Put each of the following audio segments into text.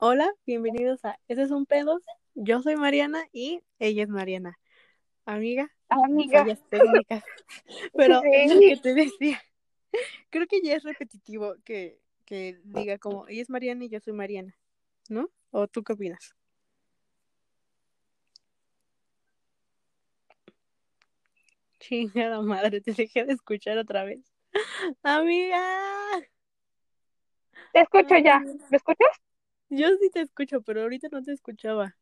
Hola, bienvenidos a Ese es un pedo. Yo soy Mariana y ella es Mariana. Amiga, Amiga. fallas técnicas. Pero Sí. es lo que te decía. Creo que ya es repetitivo que, que diga como ella es Mariana y yo soy Mariana, ¿no? ¿O tú qué opinas? Chingada madre, te dejé de escuchar otra vez. Amiga, Te escucho ya. Amiga. ¿Me escuchas? Yo sí te escucho, pero ahorita no te escuchaba.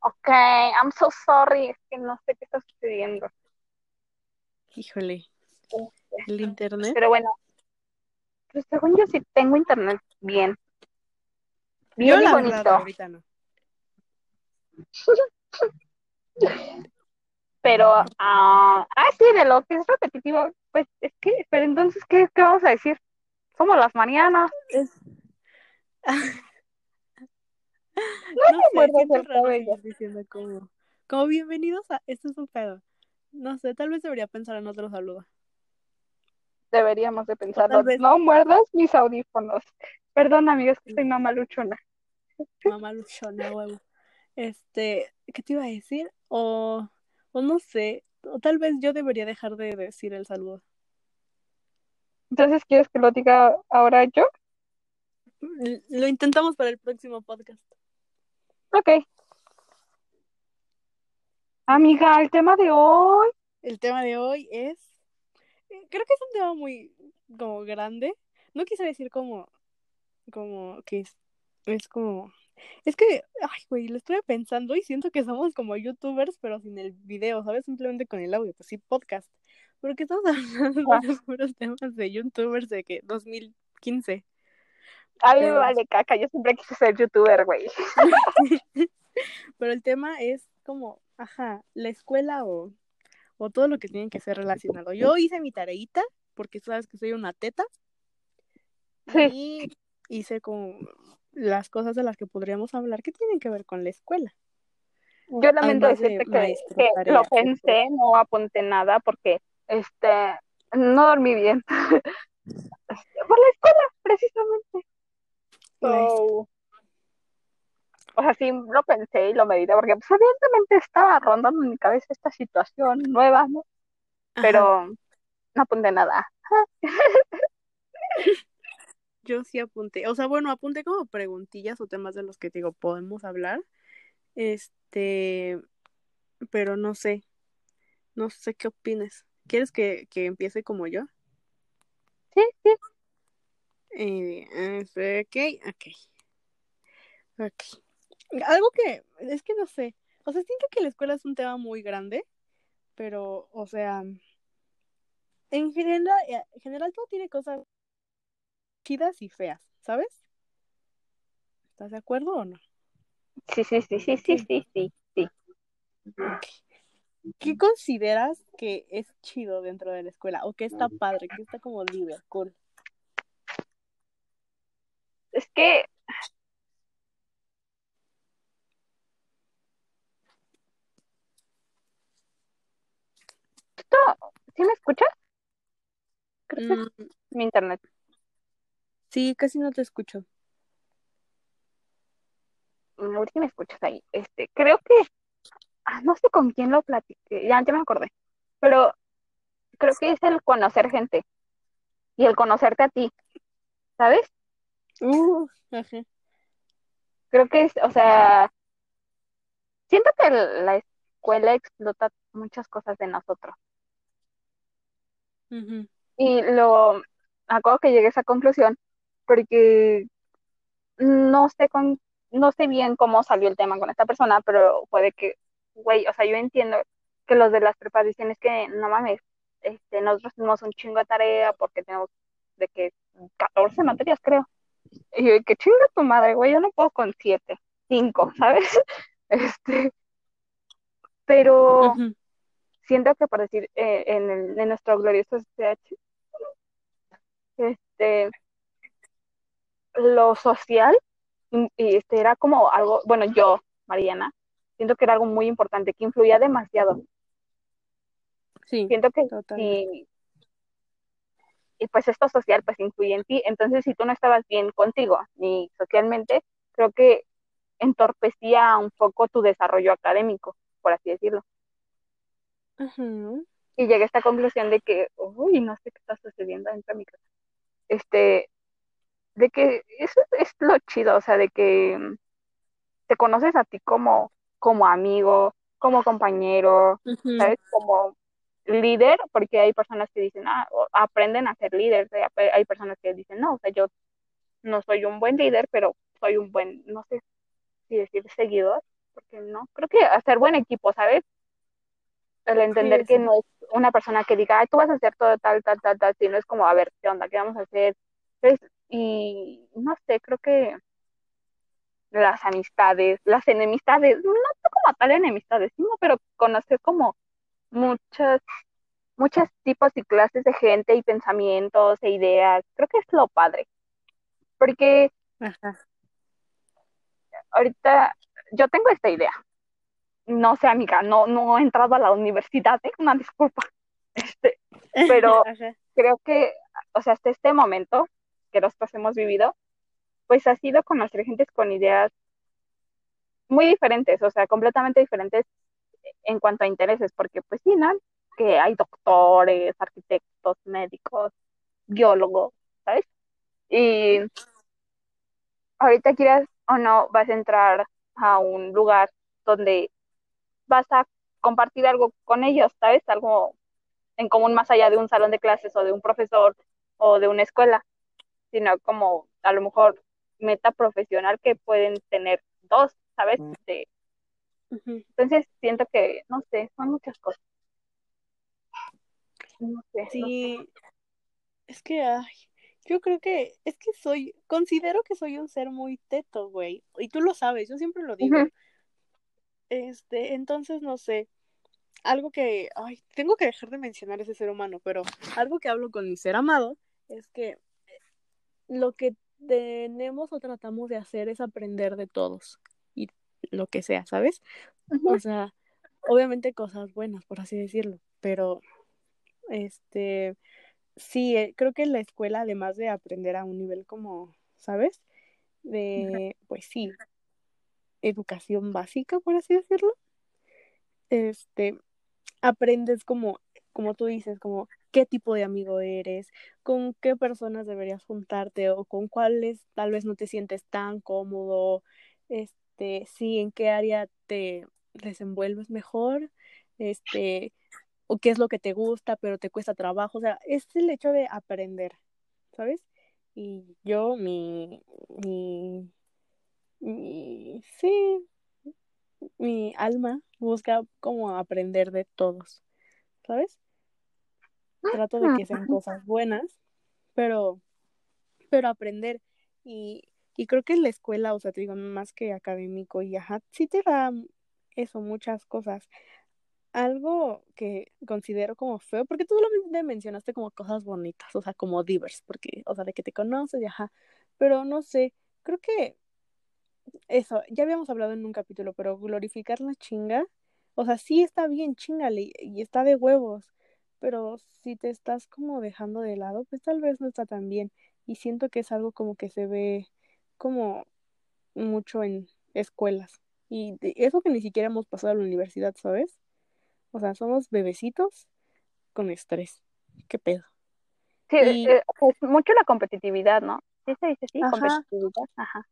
Ok, I'm so sorry. Es que no sé qué está sucediendo. Híjole, el internet. Pero bueno, pues según yo sí tengo internet bien. Yo Bien y la bonito. verdad ahorita no. Pero, ah, ah, sí, de lo que es repetitivo, pues es que, pero entonces, ¿qué, qué vamos a decir? Somos las Marianas. Es... no me sé, siento raro diciendo como, como bienvenidos a Esto es un pedo. No sé, tal vez debería pensar en otro saludo. Deberíamos de pensarlo. vez- No muerdas mis audífonos. Perdón, amigos, que soy mamaluchona. Mamá luchona, huevo. Este, ¿qué te iba a decir? O, o no sé, o tal vez yo debería dejar de decir el saludo. Entonces, ¿quieres que lo diga ahora yo? L- Lo intentamos para el próximo podcast. Ok. Amiga, el tema de hoy. El tema de hoy es, eh, creo que es un tema muy como grande. No quise decir como, como que es, es como, es que, ay, güey, lo estuve pensando y siento que somos como youtubers, pero sin el video, ¿sabes? Simplemente con el audio, pues sí, podcast. Porque estamos hablando Ah. de puros temas de youtubers de que 2015. A mí me vale caca, yo siempre quise ser youtuber, güey. Pero el tema es como, ajá, la escuela o, o todo lo que tiene que ser relacionado. Yo hice mi tareita, porque sabes que soy una teta. Sí. Y hice como las cosas de las que podríamos hablar que tienen que ver con la escuela. Yo lamento Además de decirte que, lo pensé, no apunté nada porque este no dormí bien. Por la escuela, precisamente. So, o sea, sí lo pensé y lo medité porque pues, evidentemente estaba rondando en mi cabeza esta situación nueva, ¿no? Ajá, Pero no apunté nada. yo sí apunté. O sea, bueno, apunté como preguntillas o temas de los que te digo, podemos hablar. Este, pero no sé. No sé qué opines. ¿Quieres que, que empiece como yo? Sí, sí. Eh, eh, ok, ok. Ok. Algo que, es que no sé. O sea, siento que la escuela es un tema muy grande, pero, o sea, en general, eh, en general todo tiene cosas chidas y feas, ¿sabes? ¿Estás de acuerdo o no? Sí, sí, sí, sí, sí, sí, sí, sí. ¿Qué consideras que es chido dentro de la escuela? ¿O que está padre? ¿Que está como libre, cool? Es que esto, ¿sí me escuchas? Creo que es Mm, mi internet. sí, casi no te escucho. Mm, A ver si me escuchas ahí. Este, creo que, ah, no sé con quién lo platiqué, ya, ya me acordé, pero creo que es el conocer gente y el conocerte a ti, ¿sabes? Uh, ajá. Creo que es, o sea, siento que la escuela explota muchas cosas de nosotros. Y lo, acuerdo que llegué a esa conclusión porque no sé con, no sé bien cómo salió el tema con esta persona, pero puede que, güey, o sea, yo entiendo que los de las prepas dicen es que no mames, este, nosotros tenemos un chingo de tarea porque tenemos de que 14 materias, creo. Y yo, que chinga tu madre, güey, yo no puedo con 7, 5, ¿sabes? Este, pero siento que por decir, eh, en, el- en nuestro glorioso SPH, este, lo social, y y este era como algo, bueno, yo, Mariana, siento que era algo muy importante, que influía demasiado. Sí, Siento que si, y pues esto social pues influye en ti. Entonces, si tú no estabas bien contigo ni socialmente, creo que entorpecía un poco tu desarrollo académico, por así decirlo. Y llegué a esta conclusión de que, uy, no sé qué está sucediendo dentro de mi casa. Este, de que eso es lo chido, o sea, de que te conoces a ti como, como amigo, como compañero, ¿sabes? Como líder, porque hay personas que dicen, ah, aprenden a ser líder, hay personas que dicen, no, o sea, yo no soy un buen líder, pero soy un buen, no sé si decir seguidor, porque no, creo que hacer buen equipo, ¿sabes? El entender que no es una persona que diga, Ay, tú vas a hacer todo tal, tal, tal, tal, sino es como, a ver, ¿qué onda? ¿Qué vamos a hacer? y no sé, creo que las amistades, las enemistades, no como tal enemistades, sino pero conocer como muchas, muchos tipos y clases de gente y pensamientos e ideas. Creo que es lo padre. Porque ahorita yo tengo esta idea. No sé, amiga, no, no he entrado a la universidad, tengo ¿eh? una disculpa. Este, pero creo que, o sea, hasta este momento que nosotros hemos vivido, pues ha sido conocer gente con ideas muy diferentes, o sea, completamente diferentes en cuanto a intereses, porque pues sí, ¿no? Que hay doctores, arquitectos, médicos, biólogos, ¿sabes? Y ahorita quieras o no, vas a entrar a un lugar donde vas a compartir algo con ellos, ¿sabes? Algo en común más allá de un salón de clases o de un profesor o de una escuela, sino como a lo mejor meta profesional que pueden tener dos, ¿sabes? De, entonces siento que, no sé, son muchas cosas. No sé. Sí, es que, ay, yo creo que, es que soy, considero que soy un ser muy teto, güey, y tú lo sabes, yo siempre lo digo. Este, entonces, no sé, algo que, ay, tengo que dejar de mencionar ese ser humano, pero algo que hablo con mi ser amado es que lo que tenemos o tratamos de hacer es aprender de todos lo que sea, ¿sabes? O sea, obviamente cosas buenas, por así decirlo, pero este sí, eh, creo que en la escuela, además de aprender a un nivel como, ¿sabes? De, pues sí, educación básica, por así decirlo, este, aprendes como, como tú dices, como qué tipo de amigo eres, con qué personas deberías juntarte o con cuáles tal vez no te sientes tan cómodo, este, sí, en qué área te desenvuelves mejor, este, o qué es lo que te gusta, pero te cuesta trabajo, o sea, es el hecho de aprender, ¿sabes? Y yo, mi, mi, mi, sí, mi alma busca como aprender de todos, ¿sabes? Trato de que sean cosas buenas, pero, pero aprender. Y, y creo que en la escuela, o sea, te digo, más que académico y ajá, sí te da eso, muchas cosas. Algo que considero como feo, porque tú solamente mencionaste como cosas bonitas, o sea, como divers, porque, o sea, de que te conoces y ajá, pero no sé, creo que eso, ya habíamos hablado en un capítulo, pero glorificar la chinga, o sea, sí está bien, chingale, y está de huevos, pero si te estás como dejando de lado, pues tal vez no está tan bien. Y siento que es algo como que se ve como mucho en escuelas. Y eso que ni siquiera hemos pasado a la universidad, ¿sabes? O sea, somos bebecitos con estrés. ¿Qué pedo? Sí, eh, es mucho la competitividad, ¿no? Sí se dice sí, competitividad. Ajá.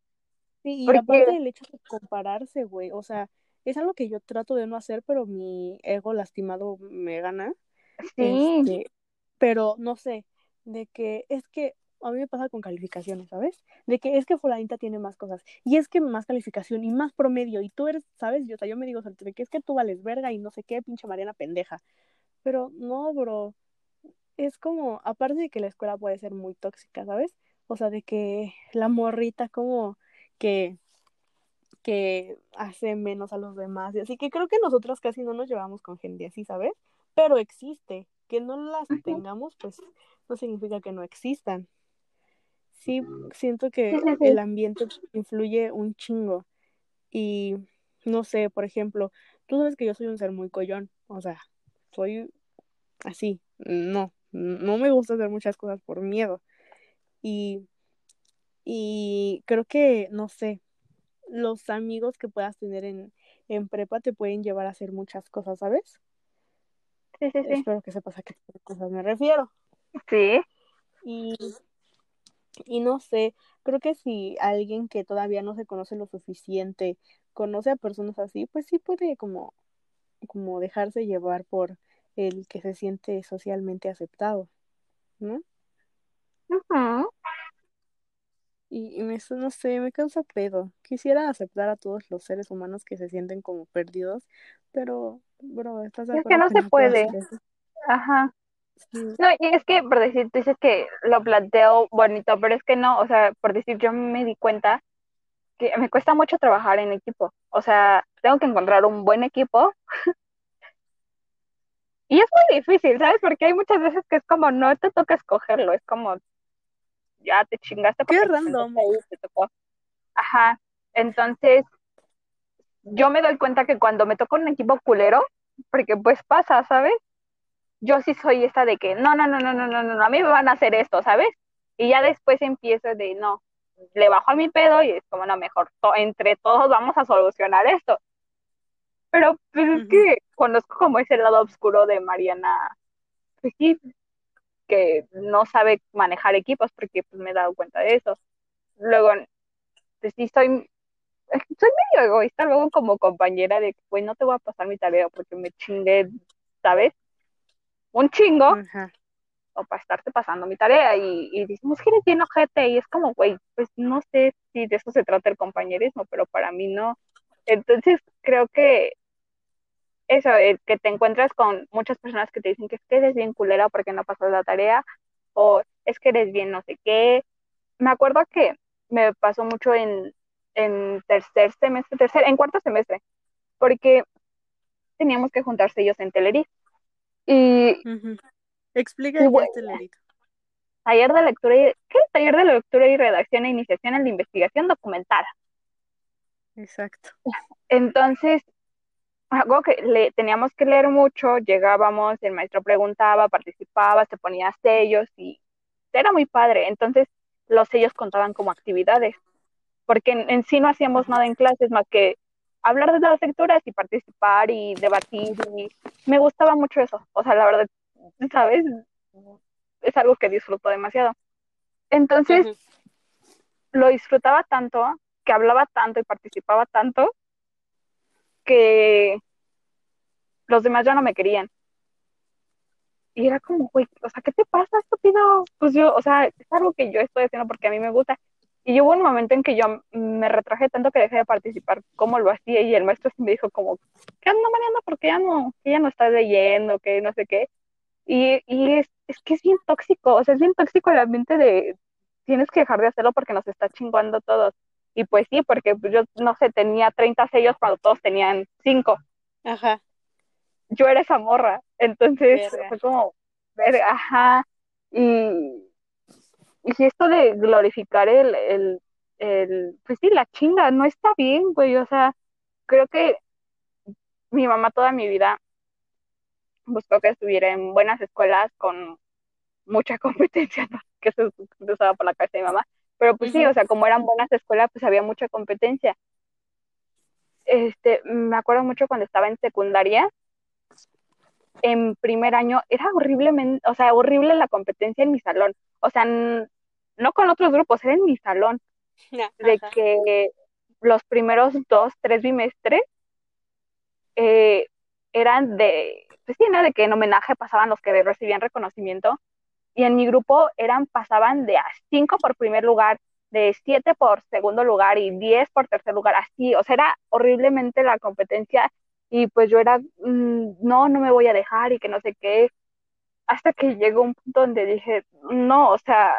Sí, y aparte el hecho de compararse, güey, o sea, es algo que yo trato de no hacer, pero mi ego lastimado me gana. Sí. Este, pero no sé, de que es que a mí me pasa con calificaciones, ¿sabes? De que es que fulanita tiene más cosas, y es que más calificación y más promedio, y tú eres, ¿sabes? Yo, o sea, yo me digo, de que es que tú vales verga y no sé qué, pinche Mariana pendeja. Pero no, bro, es como, aparte de que la escuela puede ser muy tóxica, ¿sabes? O sea, de que la morrita como que que hace menos a los demás, y así que creo que nosotros casi no nos llevamos con gente así, ¿sabes? pero existe. Que no las tengamos, pues no significa que no existan. Sí, siento que el ambiente influye un chingo. Y no sé, por ejemplo, tú sabes que yo soy un ser muy collón, o sea, soy así, no, no me gusta hacer muchas cosas por miedo. Y, y creo que, no sé, los amigos que puedas tener en, en prepa te pueden llevar a hacer muchas cosas, ¿sabes? Sí, sí, sí. Espero que sepas a qué cosas me refiero. Sí. Y, y no sé, creo que si alguien que todavía no se conoce lo suficiente conoce a personas así, pues sí puede como, como dejarse llevar por el que se siente socialmente aceptado, ¿no? Ujú. Y, y me, no sé, me causa pedo. Quisiera aceptar a todos los seres humanos que se sienten como perdidos, pero, bro, ¿estás de Es acuerdo que no se puede. Ajá. No, y es que por decir, tú dices que lo planteo bonito, pero es que no, o sea, por decir, yo me di cuenta que me cuesta mucho trabajar en equipo. O sea, tengo que encontrar un buen equipo. Y es muy difícil, ¿sabes? Porque hay muchas veces que es como, no te toca escogerlo, es como, ya te chingaste Qué te random. ahí, te tocó. Ajá. Entonces, yo me doy cuenta que cuando me toca un equipo culero, porque pues pasa, ¿sabes? Yo sí soy esta de que, no, no, no, no, no, no, no, a mí me van a hacer esto, ¿sabes? Y ya después empiezo de, no, le bajo a mi pedo y es como, no, mejor, to- entre todos vamos a solucionar esto. Pero pues es que conozco como ese lado oscuro de Mariana, pues sí, que no sabe manejar equipos, porque pues me he dado cuenta de eso. Luego, pues sí, soy, soy medio egoísta luego como compañera de, pues no te voy a pasar mi tarea porque me chingué, ¿sabes? Un chingo, Ajá. o para estarte pasando mi tarea y, y decimos que bien ojete y es como, güey, pues no sé si de eso se trata el compañerismo, pero para mí no. Entonces creo que eso, el que te encuentras con muchas personas que te dicen que es que eres bien culera porque no pasas la tarea o es que eres bien no sé qué. Me acuerdo que me pasó mucho en, en tercer semestre, tercer, en cuarto semestre, porque teníamos que juntar sellos en Telerí. Y. Explica y bueno, Telerito. taller de lectura y, ¿qué? Taller de lectura y redacción e iniciación en la investigación documental. Exacto. Entonces, algo que le, teníamos que leer mucho, llegábamos, el maestro preguntaba, participaba, se ponía sellos y era muy padre. Entonces, los sellos contaban como actividades, porque en, en sí no hacíamos nada en clases más que hablar de las lecturas y participar y debatir y me gustaba mucho eso. O sea, la verdad, ¿sabes? Es algo que disfruto demasiado. Entonces, lo disfrutaba tanto, que hablaba tanto y participaba tanto, que los demás ya no me querían. Y era como, güey, o sea, ¿qué te pasa, estúpido? Pues yo, o sea, es algo que yo estoy haciendo porque a mí me gusta. Y hubo un momento en que yo me retraje tanto que dejé de participar como lo hacía y el maestro me dijo como, ¿qué anda, Mariana? Porque ya no, que ya no estás leyendo, que no sé qué. Y, y es, es que es bien tóxico, o sea, es bien tóxico el ambiente de tienes que dejar de hacerlo porque nos está chingando todos. Y pues sí, porque yo, no sé, tenía 30 sellos cuando todos tenían 5. Ajá. Yo era esa morra. Entonces Verga. fue como, ver, ajá. Y, y si esto de glorificar el, el, el, pues sí, la chinga, no está bien, güey. O sea, creo que mi mamá toda mi vida buscó que estuviera en buenas escuelas con mucha competencia, ¿no? que eso cruzaba por la cabeza de mi mamá. Pero pues sí, o sea, como eran buenas escuelas, pues había mucha competencia. Este, me acuerdo mucho cuando estaba en secundaria, en primer año, era horriblemente, o sea, horrible la competencia en mi salón. O sea, no con otros grupos, era en mi salón, de Ajá. que los primeros dos, tres bimestres eh, eran de, pues sí, ¿no? De que en homenaje pasaban los que recibían reconocimiento y en mi grupo eran, pasaban de a cinco por primer lugar, de siete por segundo lugar y diez por tercer lugar, así, o sea, era horriblemente la competencia y pues yo era, mm, no, no me voy a dejar y que no sé qué, hasta que llegó un punto donde dije, no, o sea,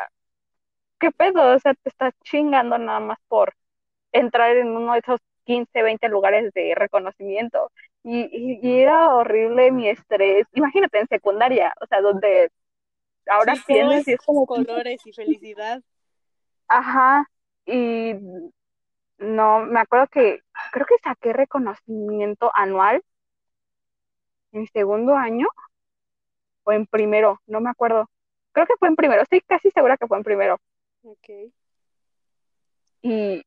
¿qué pedo? O sea, te estás chingando nada más por entrar en uno de esos 15, 20 lugares de reconocimiento. Y, y, y era horrible mi estrés. Imagínate en secundaria, o sea, donde ahora Sí, todo piensas es y es como, colores y felicidad. ajá, y no, me acuerdo que creo que saqué reconocimiento anual en segundo año o en primero, no me acuerdo. Creo que fue en primero, estoy casi segura que fue en primero. Ok. Y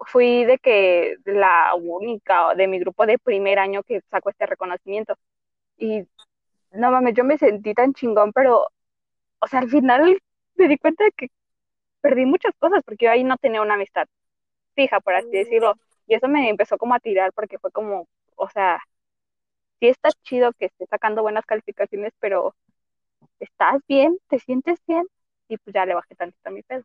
fui de que la única de mi grupo de primer año que sacó este reconocimiento. Y no mames, yo me sentí tan chingón, pero, o sea, al final me di cuenta de que perdí muchas cosas porque yo ahí no tenía una amistad fija, por así decirlo. Y eso me empezó como a tirar porque fue como, o sea, sí está chido que esté sacando buenas calificaciones, pero ¿estás bien? ¿Te sientes bien? Y pues ya le bajé tantito a mi pedo.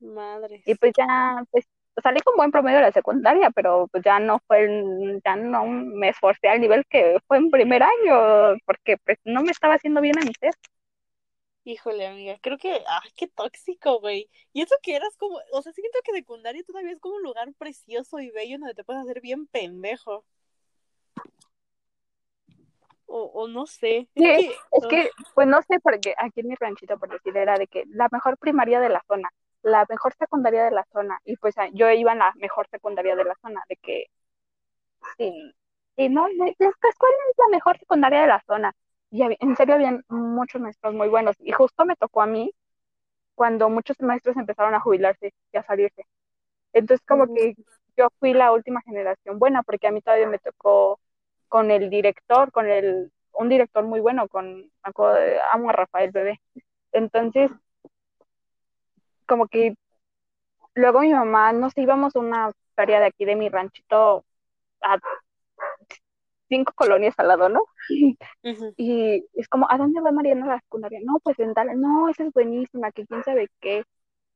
Madre. Y pues ya, pues salí con buen promedio de la secundaria, pero pues ya no fue, ya no me esforcé al nivel que fue en primer año, porque pues no me estaba haciendo bien a mi ser. Híjole, amiga, creo que, ay, qué tóxico, güey. Y eso que eras como, o sea, siento que secundaria todavía es como un lugar precioso y bello donde te puedes hacer bien pendejo. O, o no sé. Sí, es, que, es que, pues no sé, porque aquí en mi ranchito, por decir, era de que la mejor primaria de la zona, la mejor secundaria de la zona, y pues yo iba en la mejor secundaria de la zona, de que, sí, y no, ¿cuál es la mejor secundaria de la zona? Y en serio habían muchos maestros muy buenos, y justo me tocó a mí cuando muchos maestros empezaron a jubilarse y a salirse. Entonces como que yo fui la última generación buena, porque a mí todavía me tocó con el director, con el, un director muy bueno, con, amo a Rafael Bebé. Entonces, como que luego mi mamá, no sé, íbamos a una feria de aquí de mi ranchito a cinco colonias al lado, ¿no? Y es como, ¿a dónde va Mariana la secundaria? No, pues en tal, no, esa es buenísima, que quién sabe qué.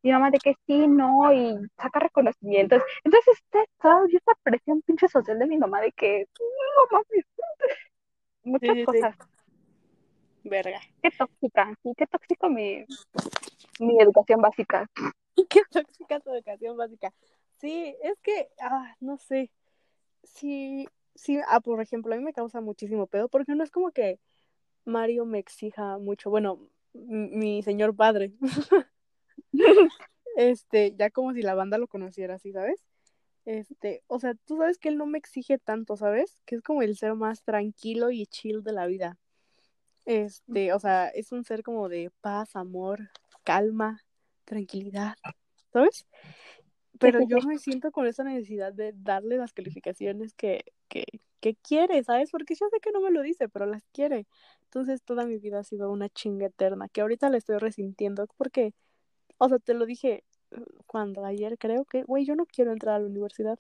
Mi mamá de que sí, no, y saca reconocimientos. Entonces está toda esta presión pinche social de mi mamá de que, no mames, muchas cosas. Verga. Qué tóxica, sí, qué tóxico mi, mi educación básica. Qué tóxica tu educación básica. Sí, es que, ah, no sé. Sí, sí, ah, por ejemplo, a mí me causa muchísimo pedo porque no es como que Mario me exija mucho. Bueno, mi señor padre. este, ya como si la banda lo conociera así, ¿sabes? Este, o sea, tú sabes que él no me exige tanto, ¿sabes? Que es como el ser más tranquilo y chill de la vida. Este, o sea, es un ser como de paz, amor, calma, tranquilidad, ¿sabes? Pero yo me siento con esa necesidad de darle las calificaciones que, que, que quiere, ¿sabes? Porque yo sé que no me lo dice, pero las quiere. Entonces toda mi vida ha sido una chinga eterna, que ahorita la estoy resintiendo porque, o sea, te lo dije uh, cuando ayer creo que, güey, yo no quiero entrar a la universidad.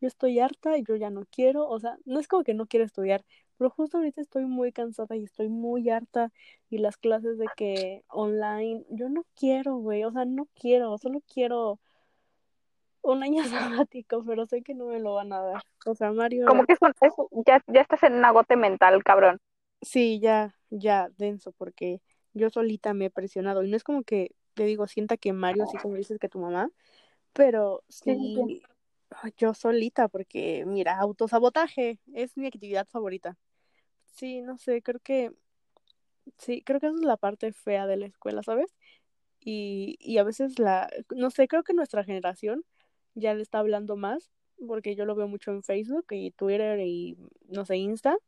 Yo estoy harta y yo ya no quiero, o sea, no es como que no quiero estudiar, pero justo ahorita estoy muy cansada y estoy muy harta y las clases de que online, yo no quiero, güey, o sea, no quiero, solo quiero un año sabático, pero sé que no me lo van a dar. O sea, Mario. Como que eso, ya, ya estás en un agote mental, cabrón. Sí, ya, ya, denso, porque yo solita me he presionado. Y no es como que, te digo, sienta que Mario, así como dices que tu mamá, pero sí, yo solita, porque, mira, autosabotaje es mi actividad favorita. Sí, no sé, creo que sí, creo que esa es la parte fea de la escuela, ¿sabes? Y, y a veces la, no sé, creo que nuestra generación ya le está hablando más, porque yo lo veo mucho en Facebook y Twitter y, no sé, Insta,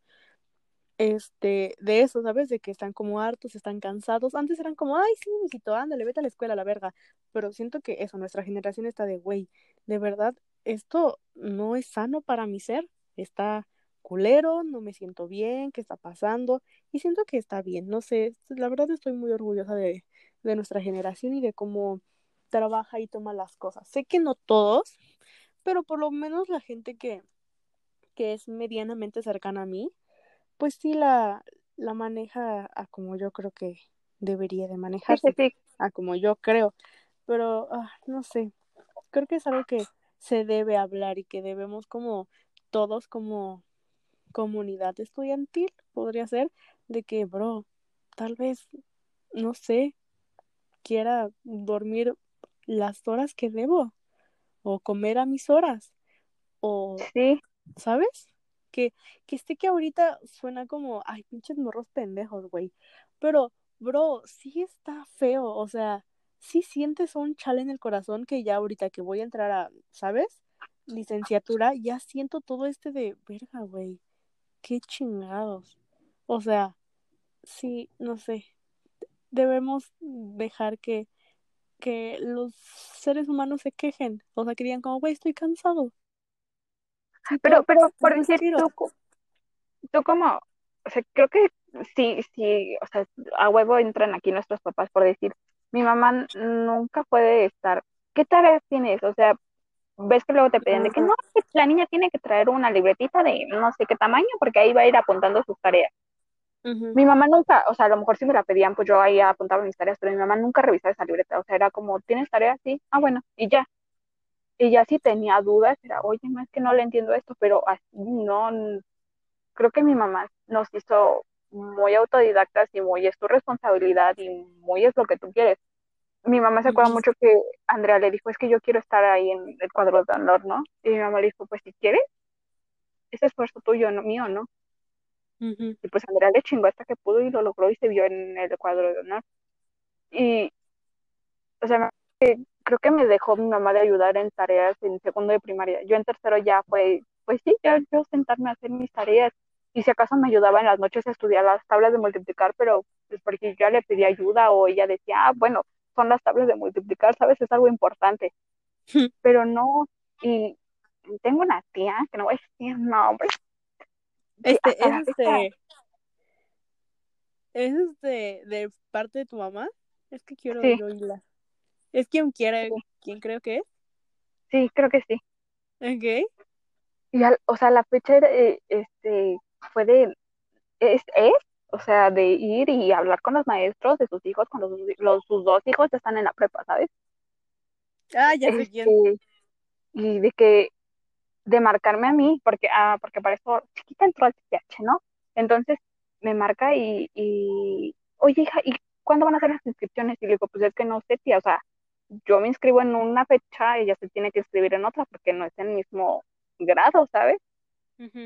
este, de eso, ¿sabes? De que están como hartos, están cansados. Antes eran como, ay, sí, mijito, ándale, vete a la escuela, la verga. Pero siento que eso, nuestra generación está de, güey, de verdad, esto no es sano para mi ser, está culero, no me siento bien, ¿qué está pasando? Y siento que está bien, no sé, la verdad estoy muy orgullosa de, de nuestra generación y de cómo trabaja y toma las cosas. Sé que no todos, pero por lo menos la gente que, que es medianamente cercana a mí, pues sí la, la maneja a como yo creo que debería de manejarse, a como yo creo. Pero, ah, no sé, creo que es algo que se debe hablar y que debemos como todos como comunidad estudiantil, podría ser, de que, bro, tal vez, no sé, quiera dormir las horas que debo o comer a mis horas o sí. sabes que que sé que ahorita suena como ay pinches morros pendejos güey pero bro sí está feo o sea sí sientes un chale en el corazón que ya ahorita que voy a entrar a sabes licenciatura ya siento todo este de verga güey qué chingados O sea, sí, no sé. Debemos dejar que, que los seres humanos se quejen. O sea, que digan como, güey, estoy cansado. Sí, Pero, pero por decir, tú, tú como, o sea, creo que sí, sí, o sea, a huevo entran aquí nuestros papás por decir, mi mamá nunca puede estar, ¿qué tareas tienes? O sea, ves que luego te pedían de que no, la niña tiene que traer una libretita de no sé qué tamaño porque ahí va a ir apuntando sus tareas. Mi mamá nunca, o sea, a lo mejor si me la pedían, pues yo ahí apuntaba mis tareas, pero mi mamá nunca revisaba esa libreta, o sea, era como, ¿tienes tareas? Sí, ah, bueno, y ya. Y ya si tenía dudas, era, oye, no es que no le entiendo esto, pero así no, creo que mi mamá nos hizo muy autodidactas y muy es tu responsabilidad y muy es lo que tú quieres. Mi mamá se acuerda mucho que Andrea le dijo, es que yo quiero estar ahí en el cuadro de honor, ¿no? Y mi mamá le dijo, pues si quieres, ese esfuerzo tuyo, no mío, ¿no? Ujú. Y pues Andrea le chingó hasta que pudo y lo logró y se vio en el cuadro de honor. Y, o sea, me- creo que me dejó mi mamá de ayudar en tareas en segundo de primaria. Yo en tercero ya fue, pues sí, ya yo sentarme a hacer mis tareas. Y si acaso me ayudaba en las noches a estudiar las tablas de multiplicar, pero pues porque yo ya le pedí ayuda o ella decía, ah, bueno, son las tablas de multiplicar, ¿sabes? Es algo importante. Pero no, y tengo una tía, que no voy a decir nombres, Este, es este, es este, de parte de tu mamá. Es que quiero sí, oírla. Es quien quiere, sí, quien creo que es. sí, creo que sí. Ok. Y al- o sea, la fecha era, este, fue de, es, es, o sea, de ir y hablar con los maestros de sus hijos cuando sus, los, sus dos hijos ya están en la prepa, ¿sabes? Ah, ya sé quién. Este, y de que, de marcarme a mí, porque, ah, porque para eso chiquita entró al CPH, ¿no? Entonces me marca y, y, oye, hija, ¿y cuándo van a hacer las inscripciones? Y le digo, pues es que no sé, tía, o sea, yo me inscribo en una fecha, ella se tiene que inscribir en otra porque no es el mismo grado, ¿sabes?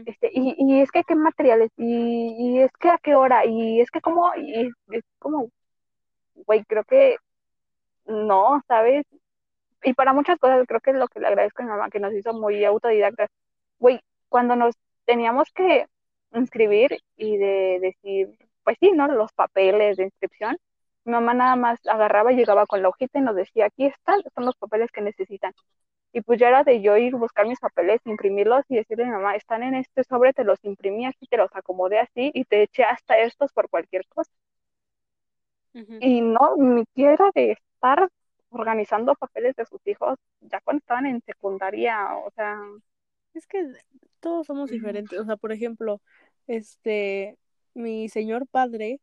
Este, y, y es que qué materiales, y, y es que a qué hora, y es que como, y es como, güey, creo que no, ¿sabes? Y para muchas cosas creo que es lo que le agradezco a mi mamá, que nos hizo muy autodidactas. Güey, cuando nos teníamos que inscribir y de decir, pues sí, ¿no? Los papeles de inscripción, mi mamá nada más agarraba y llegaba con la hojita y nos decía, aquí están, son los papeles que necesitan. Y pues ya era de yo ir buscar mis papeles, imprimirlos y decirle a mi mamá, están en este sobre, te los imprimí así, te los acomodé así y te eché hasta estos por cualquier cosa. Ujú. Y no, mi tía era de estar organizando papeles de sus hijos ya cuando estaban en secundaria, o sea, Es que todos somos diferentes. O sea, por ejemplo, este, mi señor padre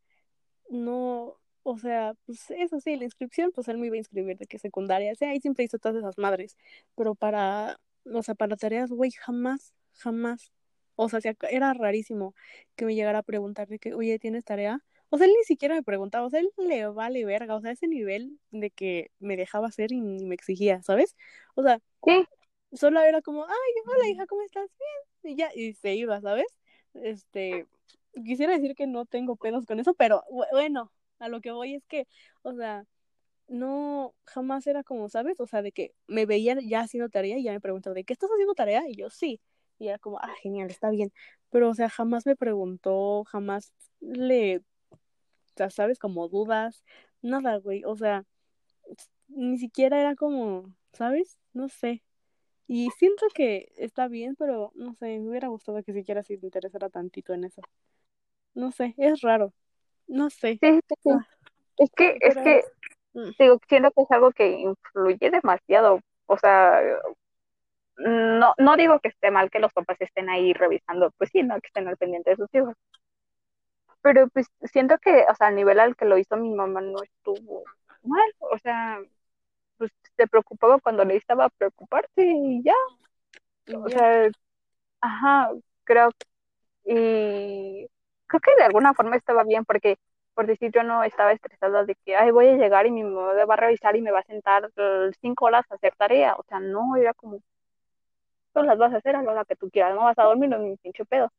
no, o sea, pues eso sí, la inscripción, pues él me iba a inscribir de que secundaria, sea, ahí siempre hizo todas esas madres, pero para, o sea, para tareas, güey, jamás, jamás, o sea, era rarísimo que me llegara a preguntar de que, oye, ¿tienes tarea? O sea, él ni siquiera me preguntaba, o sea, él le vale verga, o sea, ese nivel de que me dejaba hacer y ni me exigía, ¿sabes? O sea, sí, solo era como, ay, hola hija, ¿cómo estás? Bien. Y ya, y se iba, ¿sabes? Este, quisiera decir que no tengo pedos con eso, pero bu- bueno, a lo que voy es que, o sea, no, jamás era como, ¿sabes? O sea, de que me veían ya haciendo tarea y ya me preguntaba, ¿de qué estás haciendo tarea? Y yo, sí. Y era como, ah, genial, está bien. Pero, o sea, jamás me preguntó, jamás le, sea, ¿sabes? Como dudas, nada, güey. O sea, ni siquiera era como, ¿sabes? No sé. Y siento que está bien, pero no sé, me hubiera gustado que siquiera se interesara tantito en eso. No sé, es raro. No sé. sí, sí, sí. Ah, Es que, es que, mm, digo, siento que es algo que influye demasiado, o sea, no, no digo que esté mal que los papás estén ahí revisando, pues sí, no, que estén al pendiente de sus hijos, pero pues siento que, o sea, al nivel al que lo hizo mi mamá no estuvo mal, o sea, pues se preocupaba cuando necesitaba preocuparse y ya, y o ya. sea, ajá, creo y creo que de alguna forma estaba bien porque por decir yo no estaba estresada de que ay voy a llegar y mi mamá va a revisar y me va a sentar cinco horas a hacer tarea, o sea, no, era como tú las vas a hacer a la hora que tú quieras, no vas a dormir, es mi pinche pedo.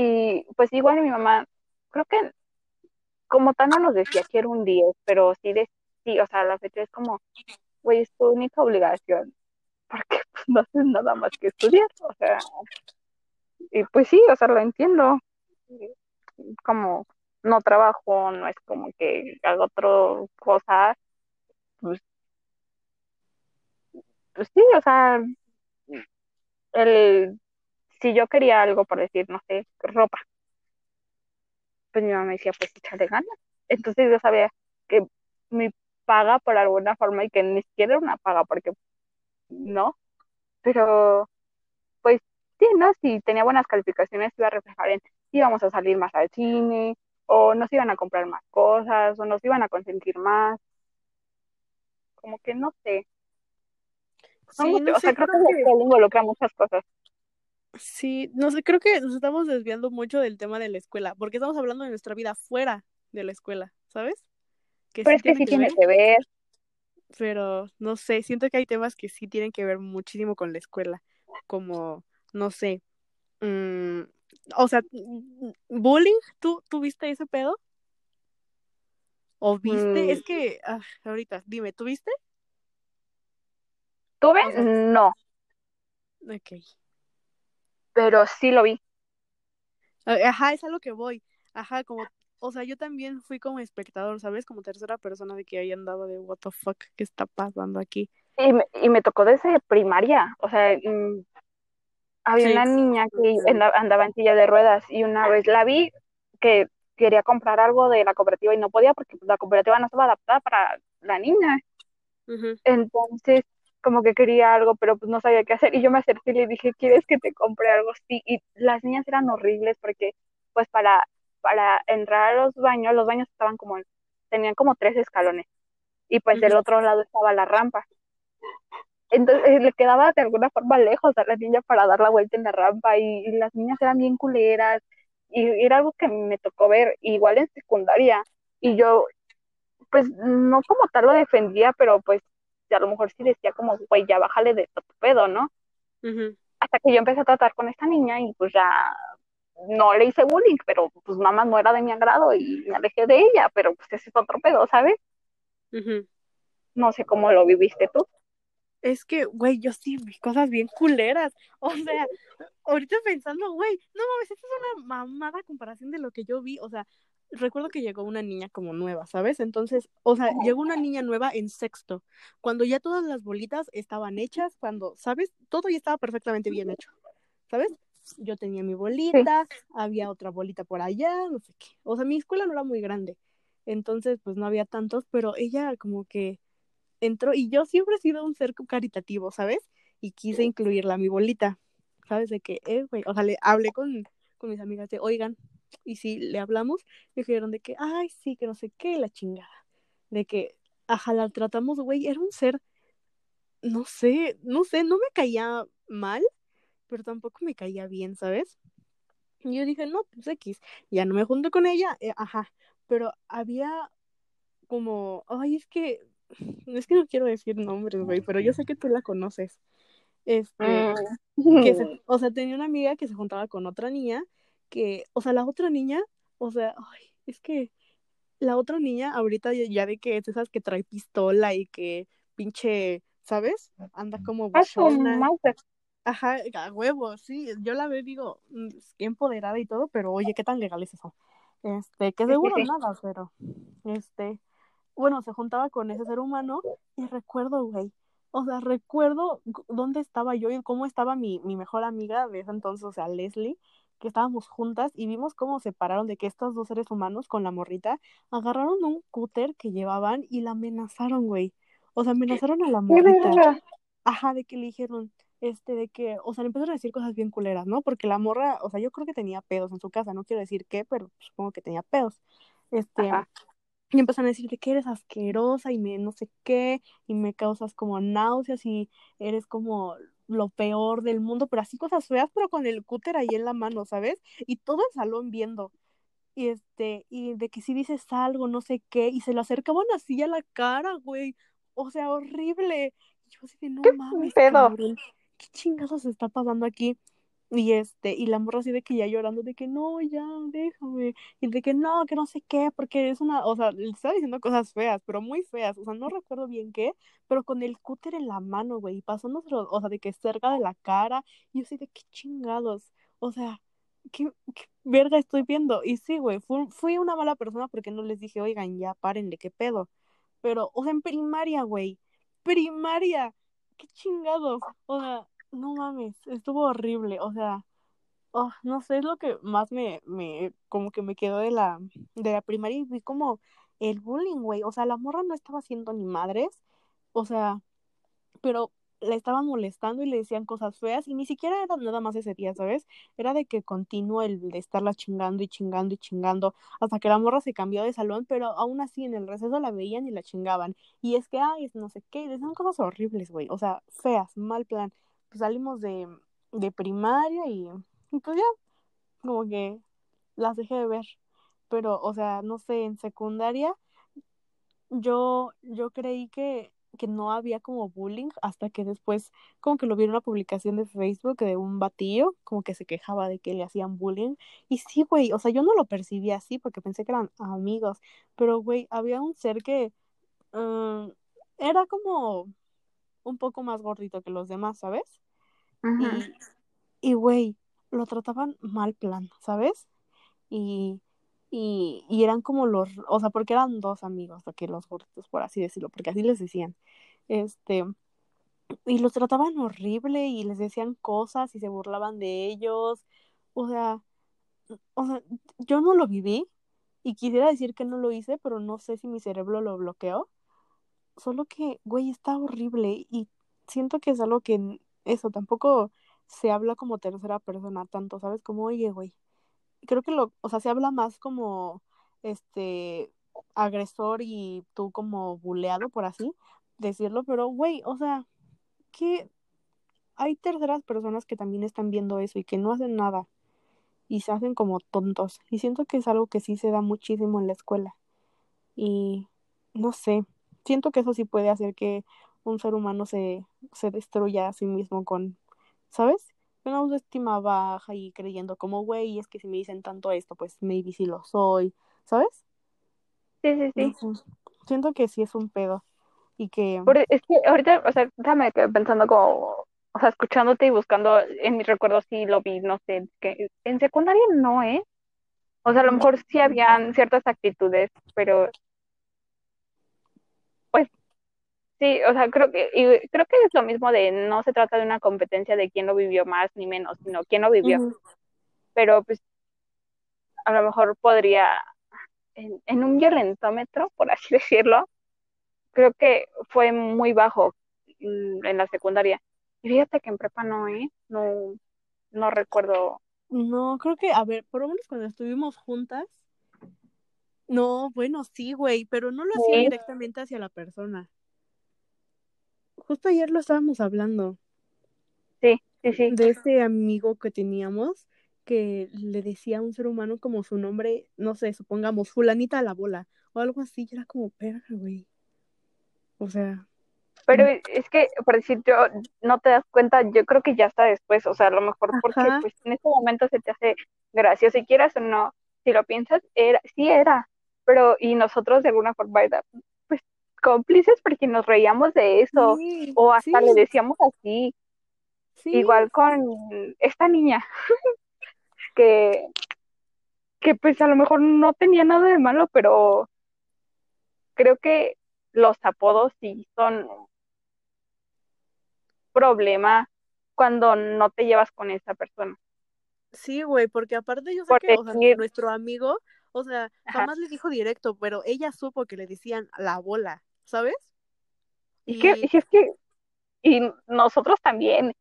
Y pues igual mi mamá, creo que como tal no nos decía que era un 10, pero sí, de, sí, o sea, la fecha es como, güey, es tu única obligación, porque pues, no haces nada más que estudiar, o sea, y pues sí, o sea, lo entiendo. como no trabajo, no es como que hago otra cosa, pues, pues sí, o sea, el, si yo quería algo, por decir, no sé, ropa, pues mi mamá me decía, pues échale ganas. Entonces yo sabía que mi paga por alguna forma y que ni siquiera era una paga, porque no, pero pues sí, ¿no? Si tenía buenas calificaciones, iba a reflejar en si íbamos a salir más al cine, o nos iban a comprar más cosas, o nos iban a consentir más. Como que no sé. No, Sí, no o sea, sé, creo creo que que involucra muchas cosas. Sí, no sé, creo que nos estamos desviando mucho del tema de la escuela, porque estamos hablando de nuestra vida fuera de la escuela, ¿sabes? Que Pero sí es que sí que tiene ver, que ver. pero no sé, siento que hay temas que sí tienen que ver muchísimo con la escuela, como, no sé, mm, o sea, mm, bullying, ¿tú, ¿tú viste ese pedo? ¿O viste? Mm, Es que, ah, ahorita, dime, ¿tú viste? ¿Tuve? No, ok. Pero sí lo vi. Ajá, es a lo que voy. Ajá, como, o sea, yo también fui como espectador, ¿sabes? Como tercera persona de que ahí andaba de what the fuck, ¿qué está pasando aquí? Y me, y me tocó desde primaria. O sea, mm, había Sí. una niña que anda- andaba en silla de ruedas y una vez la vi que quería comprar algo de la cooperativa y no podía porque la cooperativa no estaba adaptada para la niña. Entonces, como que quería algo, pero pues no sabía qué hacer. Y yo me acerqué y le dije, ¿quieres que te compre algo? Sí. Y las niñas eran horribles porque, pues, para, para entrar a los baños, los baños estaban como, tenían como tres escalones. Y pues del otro lado estaba la rampa. Entonces eh, le quedaba de alguna forma lejos a la niña para dar la vuelta en la rampa y, y las niñas eran bien culeras y era algo que me tocó ver igual en secundaria y yo pues no como tal lo defendía, pero pues a lo mejor sí decía como, güey, ya bájale de tu pedo, ¿no? Hasta que yo empecé a tratar con esta niña y pues ya no le hice bullying, pero pues mamá no era de mi agrado y me alejé de ella, pero pues ese es otro pedo, ¿sabes? No sé cómo lo viviste tú. Es que, güey, yo sí vi cosas bien culeras. O sea, ahorita pensando, güey, no mames, esta es una mamada comparación de lo que yo vi. O sea, recuerdo que llegó una niña como nueva, ¿sabes? Entonces, o sea, llegó una niña nueva en sexto, cuando ya todas las bolitas estaban hechas, cuando, ¿sabes? Todo ya estaba perfectamente bien hecho, ¿sabes? Yo tenía mi Sí. bolita, había otra bolita por allá, no sé qué. O sea, mi escuela no era muy grande, entonces, pues no había tantos, pero ella como que entró y yo siempre he sido un ser caritativo, ¿sabes? Y quise incluirla a mi bolita, ¿sabes? De que, eh, güey, o sea, le hablé con, con mis amigas de, oigan, y si le hablamos, me dijeron de que, ay, sí, que no sé qué, la chingada. De que, ajá, la tratamos, güey, era un ser, no sé, no sé, no me caía mal, pero tampoco me caía bien, ¿sabes? Y yo dije, no, pues X, ya no me junto con ella, eh, ajá, pero había como, ay, es que, es que no quiero decir nombres, güey, pero yo sé que tú la conoces. Este, que se, Mm. o sea, tenía una amiga que se juntaba con otra niña, que, o sea, la otra niña, o sea, ay, es que la otra niña ahorita ya, de que es esas que trae pistola y que pinche, ¿sabes? Anda como A su buchona. Ajá, a huevo, sí, yo la veo y digo, mm, empoderada y todo, pero oye, ¿qué tan legal es eso? Este, que seguro nada, pero, este, bueno, se juntaba con ese ser humano y recuerdo, güey, o sea, recuerdo dónde estaba yo y cómo estaba mi, mi mejor amiga de ese entonces, o sea, Leslie, que estábamos juntas y vimos cómo se pararon de que estos dos seres humanos con la morrita agarraron un cúter que llevaban y la amenazaron, güey. O sea, amenazaron a la morrita. Ajá, de que le dijeron, este, de que, o sea, le empezaron a decir cosas bien culeras, ¿no? Porque la morra, o sea, yo creo que tenía pedos en su casa, no quiero decir qué, pero supongo que tenía pedos. Este, Ajá. y empezaron a decirte que eres asquerosa y me no sé qué, y me causas como náuseas y eres como lo peor del mundo, pero así cosas feas, pero con el cúter ahí en la mano, ¿sabes? Y todo el salón viendo. Y este, y de que si dices algo, no sé qué, y se lo acercaban así a la cara, güey. O sea, horrible. Y yo así de, no ¿Qué mames, pedo? cabrón. ¿Qué chingados está pasando aquí? Y este, y la morra así de que ya llorando, de que no, ya, déjame. Y de que no, que no sé qué, porque es una, o sea, le estaba diciendo cosas feas, pero muy feas. O sea, no recuerdo bien qué, pero con el cúter en la mano, güey, y pasándoselo, o sea, de que cerca de la cara. Y yo así de qué chingados. O sea, ¿qué, qué verga estoy viendo? Y sí, güey, fui, fui una mala persona porque no les dije, oigan, ya párenle, qué pedo. Pero, o sea, en primaria, güey, primaria, qué chingados. O sea, no mames, estuvo horrible. O sea, oh, no sé, es lo que más me, me, como que me quedó de la, de la primaria y vi como el bullying, güey. O sea, la morra no estaba haciendo ni madres. O sea, pero la estaban molestando y le decían cosas feas y ni siquiera era nada más ese día, ¿sabes? Era de que continuó el de estarla chingando y chingando y chingando hasta que la morra se cambió de salón, pero aún así en el receso la veían y la chingaban. Y es que, ay, no sé qué, decían cosas horribles, güey, o sea, feas, mal plan. Pues salimos de, de primaria y, y pues ya, como que las dejé de ver. Pero, o sea, no sé, en secundaria yo, yo creí que, que no había como bullying hasta que después como que lo vi en una publicación de Facebook de un batillo como que se quejaba de que le hacían bullying y sí, güey, o sea, yo no lo percibí así porque pensé que eran amigos, pero güey, había un ser que uh, era como un poco más gordito que los demás, ¿sabes? Y, y güey, lo trataban mal plan, ¿sabes? Y y, y eran como los, o sea, porque eran dos amigos, que los gorditos, por así decirlo, porque así les decían. Este, y los trataban horrible y les decían cosas y se burlaban de ellos. O sea, o sea, yo no lo viví y quisiera decir que no lo hice, pero no sé si mi cerebro lo bloqueó. Solo que, güey, está horrible y siento que es algo que eso tampoco se habla como tercera persona tanto, ¿sabes? Como, oye, güey, creo que lo, o sea, se habla más como este agresor y tú como buleado, por así decirlo, pero güey, o sea, que hay terceras personas que también están viendo eso y que no hacen nada y se hacen como tontos. Y siento que es algo que sí se da muchísimo en la escuela. Y no sé, siento que eso sí puede hacer que un ser humano se, se destruya a sí mismo con, ¿sabes? Una autoestima baja y creyendo como, güey, es que si me dicen tanto esto, pues maybe sí lo soy, ¿sabes? Sí, sí, sí. Siento que sí es un pedo y que... Por- es que ahorita, o sea, déjame que pensando como, o sea, escuchándote y buscando en mis recuerdos si lo vi, no sé, que en secundaria no, ¿eh? O sea, a lo mejor sí habían ciertas actitudes, pero pues sí, o sea, creo que, y creo que es lo mismo de no se trata de una competencia de quién lo vivió más ni menos, sino quién lo vivió. Pero pues a lo mejor podría, en, en un violentómetro, por así decirlo, creo que fue muy bajo mm, en la secundaria. Y fíjate que en prepa no, ¿eh? No, no recuerdo. No, creo que, a ver, por lo menos cuando estuvimos juntas, no, bueno, sí, güey, pero no lo hacía Sí, directamente hacia la persona. Justo ayer lo estábamos hablando sí, sí, sí. de ese amigo que teníamos que le decía a un ser humano como su nombre, no sé, supongamos, fulanita a la bola o algo así, y era como, perra, güey. O sea, Pero es que, por decir, yo no te das cuenta, yo creo que ya está después, o sea, a lo mejor porque pues en ese momento se te hace gracioso, si quieras o no, si lo piensas, era, sí era, pero y nosotros de alguna forma era, cómplices porque nos reíamos de eso, sí, o hasta le decíamos así, sí, igual con esta niña, que, que pues a lo mejor no tenía nada de malo, pero creo que los apodos sí son problema cuando no te llevas con esa persona. sí, güey, porque aparte yo sé que, o sea, decir, nuestro amigo, o sea, ajá, jamás le dijo directo, pero ella supo que le decían la bola, ¿sabes? y es que, Y y es que, y nosotros también.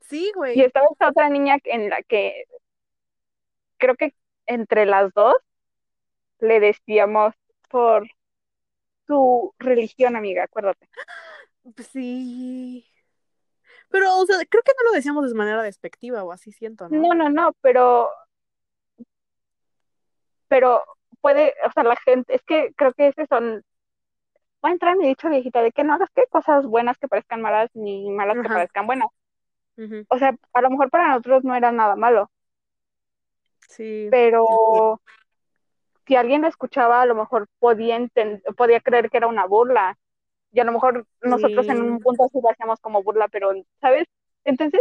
sí, Y güey, estaba esta otra niña en la que creo que entre las dos le decíamos por su religión, amiga, acuérdate. sí. Pero, o sea, creo que no lo decíamos de manera despectiva o así siento, ¿no? No, no, no, pero, pero puede, o sea, la gente, es que creo que ese son, va a entrar en mi dicho viejita de que no hagas que cosas buenas que parezcan malas ni malas que parezcan buenas. O sea, a lo mejor para nosotros no era nada malo, Sí. pero si alguien lo escuchaba, a lo mejor podía, podía creer que era una burla. Y a lo mejor nosotros en un punto sí lo hacíamos como burla, pero, ¿sabes? Entonces,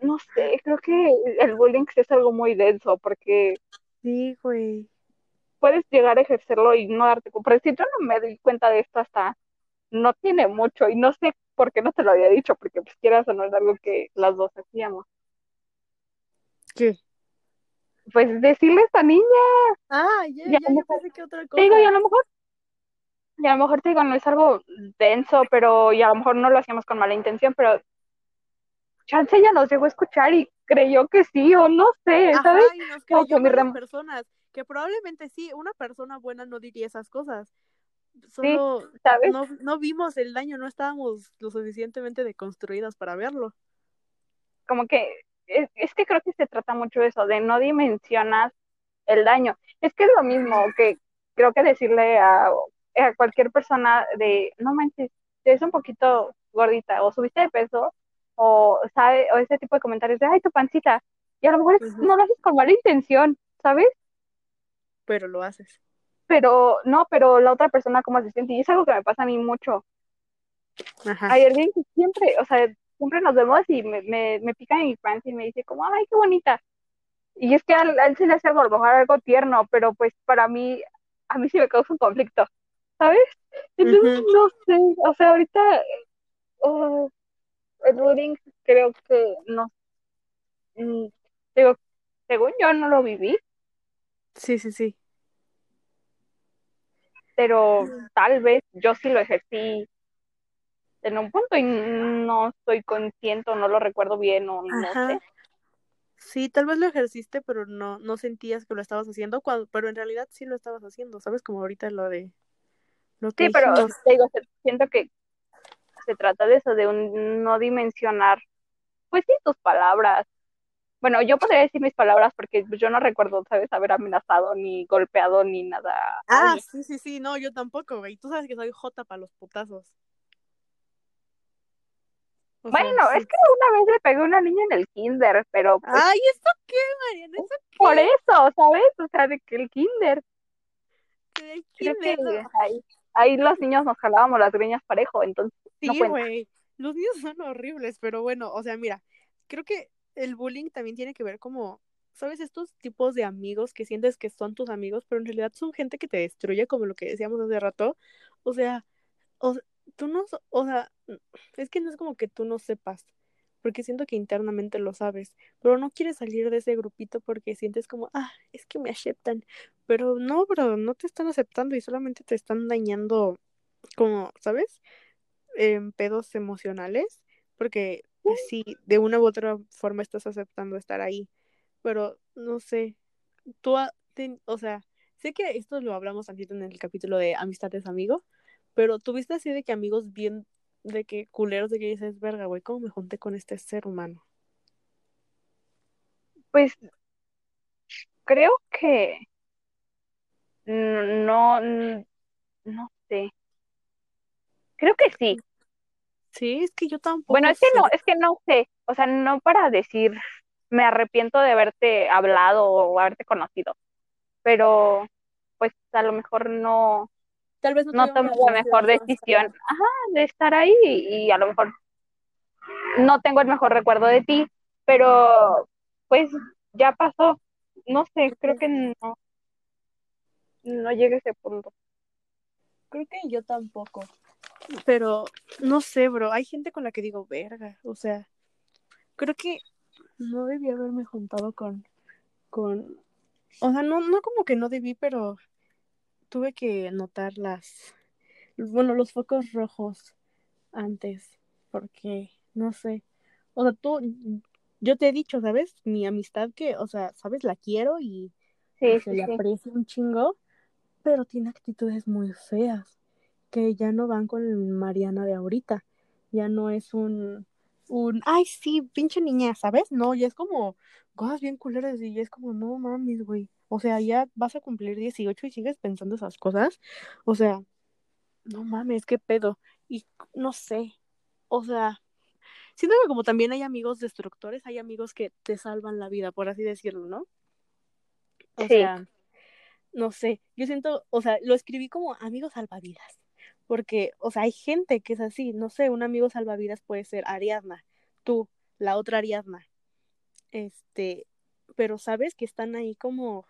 no sé, creo que el bullying es algo muy denso porque Sí, güey. Puedes llegar a ejercerlo y no darte cuenta. Pero si yo no me di cuenta de esto hasta no tiene mucho y no sé por qué no te lo había dicho, porque pues quieras o no es algo que las dos hacíamos. ¿Qué? Pues decirle a esta niña, Ah, ya, Ya, ya, yo pensé que otra te cosa. digo, y a lo mejor, y a lo mejor te digo, no es algo denso, pero y a lo mejor no lo hacíamos con mala intención, pero chance ella nos llegó a escuchar y creyó que sí, o no sé, Ajá, ¿sabes? y nos Como creyó que personas, que probablemente sí, una persona buena no diría esas cosas. Solo ¿sabes? no, no vimos el daño, no estábamos lo suficientemente deconstruidas para verlo. como que es, es que creo que se trata mucho de eso, de no dimensionas el daño. Es que es lo mismo que creo que decirle a, a cualquier persona de, no manches, te ves un poquito gordita, o subiste de peso, o sabe, o ese tipo de comentarios de, ay, tu pancita. Y a lo mejor no lo haces con mala intención, ¿sabes? Pero lo haces. Pero no, pero la otra persona cómo se siente. Y es algo que me pasa a mí mucho. Ajá. Hay alguien que siempre, o sea, siempre nos vemos y me, me, me pica en mi panza y me dice como, ay, qué bonita. Y es que a, él- a él se le hace algo, a lo mejor algo tierno, pero pues para mí, a mí sí me causa un conflicto, ¿sabes? Entonces, no sé, o sea, ahorita, oh, el bullying creo que no, mm, digo, según yo no lo viví, Sí, sí, sí. pero tal vez yo sí lo ejercí en un punto y no estoy consciente o no lo recuerdo bien o no Ajá. sé. Sí, tal vez lo ejerciste, pero no, no sentías que lo estabas haciendo, cuando, pero en realidad sí lo estabas haciendo, ¿sabes? Como ahorita lo de lo que Sí, pero te digo, siento que se trata de eso, de un no dimensionar, pues sí, tus palabras. Bueno, yo podría decir mis palabras porque yo no recuerdo, ¿sabes?, haber amenazado, ni golpeado, ni nada. Ah, sí, sí, sí, no, yo tampoco, güey. Tú sabes que soy jota para los putazos. O sea, Bueno, sí. es que una vez le pegué a una niña en el kinder, pero pues Ay, ¿esto qué, Mariana? ¿Eso por eso, ¿sabes? O sea, de que el kinder, qué? Ahí, ahí los niños nos jalábamos las greñas parejo, entonces Sí, güey. Los niños son horribles, pero bueno, o sea, mira, creo que el bullying también tiene que ver como, ¿sabes? Estos tipos de amigos que sientes que son tus amigos, pero en realidad son gente que te destruye, como lo que decíamos hace rato. O sea, o, tú no, o sea, es que no es como que tú no sepas, porque siento que internamente lo sabes, pero no quieres salir de ese grupito porque sientes como, ah, es que me aceptan, pero no, bro, no te están aceptando y solamente te están dañando, como, ¿sabes? En pedos emocionales, porque pues, sí, de una u otra forma estás aceptando estar ahí, pero no sé, tú, ten- o sea, sé que esto lo hablamos tantito en el capítulo de amistades amigo, pero tuviste así de que amigos bien, de que culeros, de que dices, verga, güey, ¿cómo me junté con este ser humano? Pues creo que no, no sé. Creo que sí. Sí, es que yo tampoco Bueno, es que no, es que no sé, o sea, no para decir me arrepiento de haberte hablado o haberte conocido, pero pues a lo mejor no, Tal vez no no tomé la mejor decisión, ajá, de estar ahí y, y a lo mejor no tengo el mejor recuerdo de ti, pero pues ya pasó, no sé, creo que no, no llegué a ese punto. Creo que yo tampoco. Pero no sé, bro. Hay gente con la que digo, verga. O sea, creo que no debí haberme juntado con. con. O sea, no, no como que no debí, pero tuve que notar las. Bueno, los focos rojos antes. Porque, no sé. O sea, tú. Yo te he dicho, ¿sabes? Mi amistad que, o sea, ¿sabes? La quiero y, Sí, se sí, le sí. aprecia un chingo. Pero tiene actitudes muy feas. Que ya no van con Mariana de ahorita. Ya no es un, un, ay, sí, pinche niña, ¿sabes? No, ya es como cosas bien culeras y ya es como, no mames, güey. O sea, ya vas a cumplir 18 y sigues pensando esas cosas. O sea, no mames, qué pedo. Y no sé, o sea, siento que como también hay amigos destructores, hay amigos que te salvan la vida, por así decirlo, ¿no? O Sí. sea, no sé, yo siento, o sea, lo escribí como amigos salvavidas, porque, o sea, hay gente que es así, no sé, un amigo salvavidas puede ser Ariadna, tú, la otra Ariadna, este, pero sabes que están ahí como,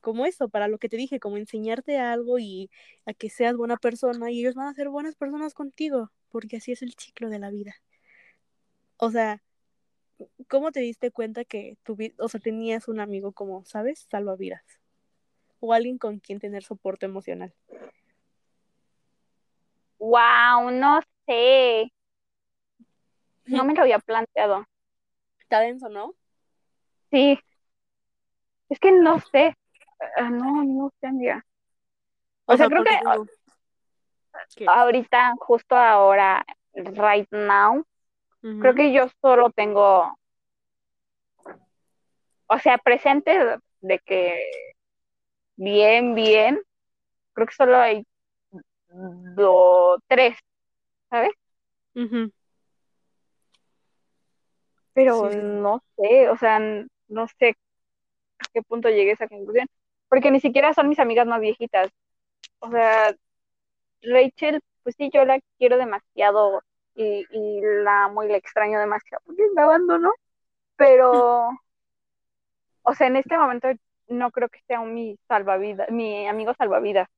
como eso, para lo que te dije, como enseñarte algo y a que seas buena persona y ellos van a ser buenas personas contigo, porque así es el ciclo de la vida. O sea, ¿cómo te diste cuenta que tu, o sea, tenías un amigo como, ¿sabes? Salvavidas. O alguien con quien tener soporte emocional. Wow, no sé. No me lo había planteado. Está denso, ¿no? Sí. Es que no sé. Uh, no, no sé, amiga. O, o sea, creo que ahorita, justo ahora, right now, uh -huh. creo que yo solo tengo, o sea, presente de que bien, bien, creo que solo hay do, tres, ¿sabes? Uh -huh. Pero sí. no sé, o sea, no sé a qué punto llegué a esa conclusión, porque ni siquiera son mis amigas más viejitas. O sea, Rachel, pues sí, yo la quiero demasiado y, y la amo y la extraño demasiado porque me abandonó, pero, o sea, en este momento no creo que sea mi salvavidas, mi amigo salvavidas.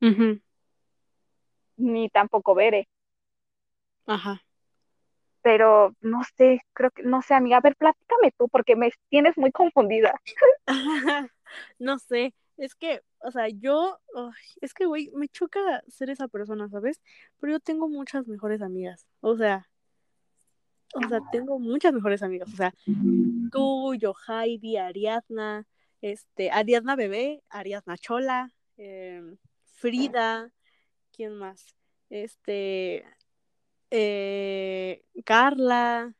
Uh -huh. Ni tampoco Bere. Ajá. Pero no sé, creo que, no sé, amiga, a ver, platícame tú, porque me tienes muy confundida. no sé, es que, o sea, yo, oh, es que, güey, me choca ser esa persona, ¿sabes? Pero yo tengo muchas mejores amigas, o sea, o sea, tengo muchas mejores amigas, o sea, tú, yo, Heidi, Ariadna, este, Ariadna Bebé, Ariadna Chola, eh, Frida, ¿quién más? Este, eh, Carla,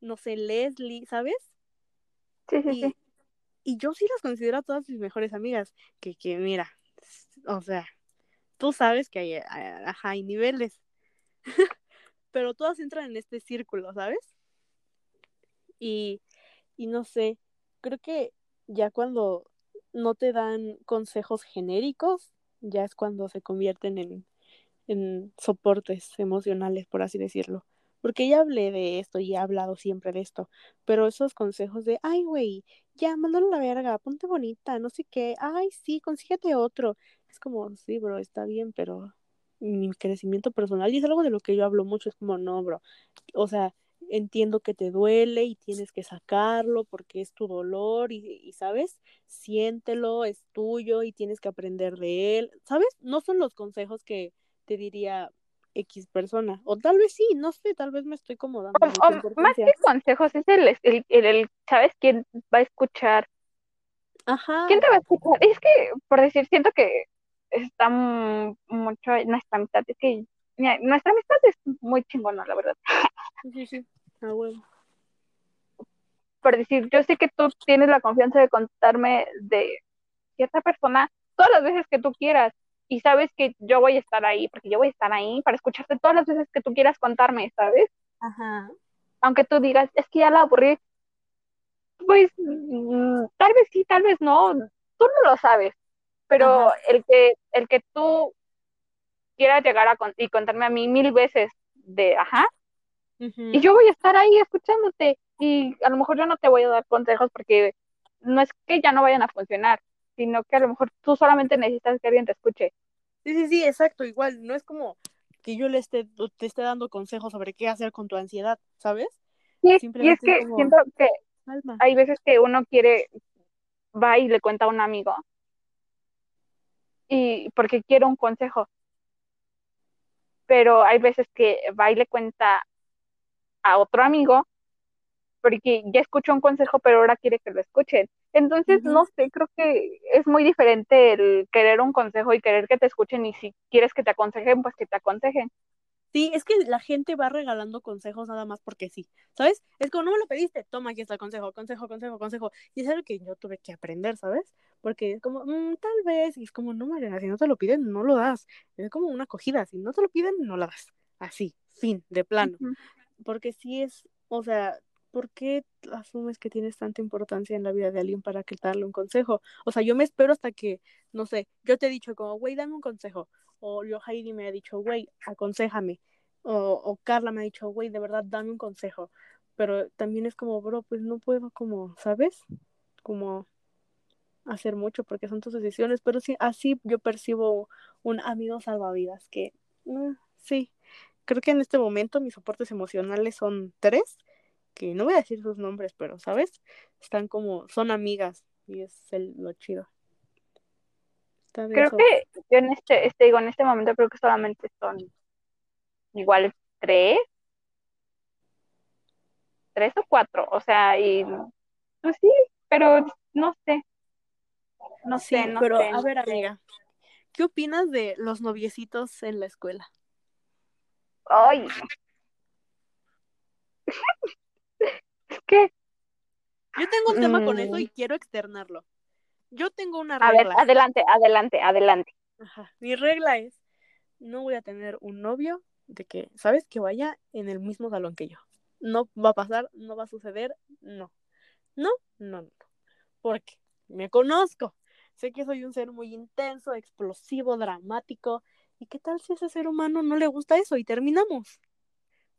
no sé, Leslie, ¿sabes? Sí, sí, y, sí. Y yo sí las considero a todas mis mejores amigas, que, que mira, o sea, tú sabes que hay, ajá, hay niveles, pero todas entran en este círculo, ¿sabes? Y, y no sé, creo que ya cuando no te dan consejos genéricos, ya es cuando se convierten en, en soportes emocionales, por así decirlo. Porque ya hablé de esto y he hablado siempre de esto, pero esos consejos de, ay, güey, ya, mándalo a la verga, ponte bonita, no sé qué, ay, sí, consíguete otro. Es como, sí, bro, está bien, pero mi crecimiento personal, y es algo de lo que yo hablo mucho, es como, no, bro, o sea, entiendo que te duele y tienes que sacarlo porque es tu dolor y, y, sabes, siéntelo, es tuyo y tienes que aprender de él, ¿sabes? No son los consejos que te diría X persona, o tal vez sí, no sé, tal vez me estoy como dando o, o, más que consejos es el, el, el, el, ¿sabes quién va a escuchar? Ajá. ¿Quién te va a escuchar? Es que, por decir, siento que está mucho en nuestra amistad, es que mira, nuestra amistad es muy chingona, la verdad. Sí, sí, sí, a huevo. Por decir, yo sé que tú tienes la confianza de contarme de cierta persona todas las veces que tú quieras, y sabes que yo voy a estar ahí, porque yo voy a estar ahí para escucharte todas las veces que tú quieras contarme, ¿sabes? Ajá. Aunque tú digas, es que ya la aburrí, pues mmm, tal vez sí, tal vez no, tú no lo sabes, pero Ajá. el que el que tú quieras llegar a con y contarme a mí mil veces de, ajá, uh -huh. y yo voy a estar ahí escuchándote, y a lo mejor yo no te voy a dar consejos porque no es que ya no vayan a funcionar, sino que a lo mejor tú solamente necesitas que alguien te escuche. Sí, sí, sí, exacto, igual, no es como que yo le esté, te esté dando consejos sobre qué hacer con tu ansiedad, ¿sabes? Sí, y es que como... siento que Alma. hay veces que uno quiere, va y le cuenta a un amigo, y porque quiere un consejo, pero hay veces que va y le cuenta a otro amigo, porque ya escuchó un consejo, pero ahora quiere que lo escuchen. Entonces, uh -huh. no sé, creo que es muy diferente el querer un consejo y querer que te escuchen y si quieres que te aconsejen, pues que te aconsejen. Sí, es que la gente va regalando consejos nada más porque sí, ¿sabes? Es como no me lo pediste, toma aquí está el consejo, consejo, consejo, consejo. Y es algo que yo tuve que aprender, ¿sabes? Porque es como, mmm, tal vez, y es como, no, Mariana, si no te lo piden, no lo das. Es como una acogida, si no te lo piden, no la das. Así, fin, de plano. Uh -huh. Porque sí es, o sea, ¿por qué asumes que tienes tanta importancia en la vida de alguien para que darle un consejo? O sea, yo me espero hasta que, no sé, yo te he dicho como, güey, dame un consejo. O yo, Heidi, me ha dicho, güey, aconsejame. O, o, Carla me ha dicho, güey, de verdad, dame un consejo. pero también es como, bro, pues no puedo como, ¿sabes? Como hacer mucho porque son tus decisiones, pero sí, así yo percibo un amigo salvavidas que, mm, sí, creo que en este momento mis soportes emocionales son tres, que no voy a decir sus nombres, pero, ¿sabes? Están como, son amigas y es el, lo chido. Está Creo eso. que yo en este, este, digo, en este momento creo que solamente son igual tres, tres o cuatro, o sea, y pues sí, pero no sé, no Sí, sé, no pero sé, a ver, amiga, ¿qué opinas de los noviecitos en la escuela? Ay, que, Yo tengo un tema con eso mm, y quiero externarlo. Yo tengo una a ver, regla. adelante, adelante, adelante. Ajá. Mi regla es, no voy a tener un novio de que, ¿sabes? Que vaya en el mismo salón que yo. No va a pasar, no va a suceder, no. No, no, no. Porque me conozco. Sé que soy un ser muy intenso, explosivo, dramático. ¿Y qué tal si a ese ser humano no le gusta eso y terminamos?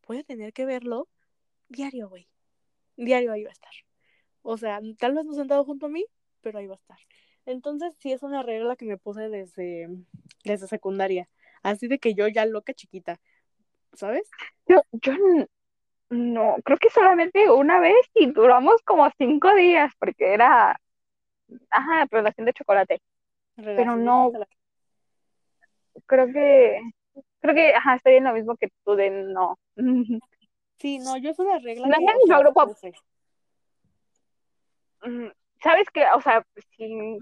Voy a tener que verlo diario, güey. Diario ahí va a estar. O sea, tal vez no sentado junto a mí, pero ahí va a estar. Entonces, sí es una regla que me puse desde, desde secundaria. Así de que yo ya loca chiquita, ¿sabes? Yo, yo no, creo que solamente una vez y duramos como cinco días, porque era, ajá, relación de chocolate, pero no, creo que, creo que, ajá, estoy en lo mismo que tú de no. Sí, no, yo es una regla No es que, el o mismo sea, grupo. Mm, ¿Sabes qué? O sea, si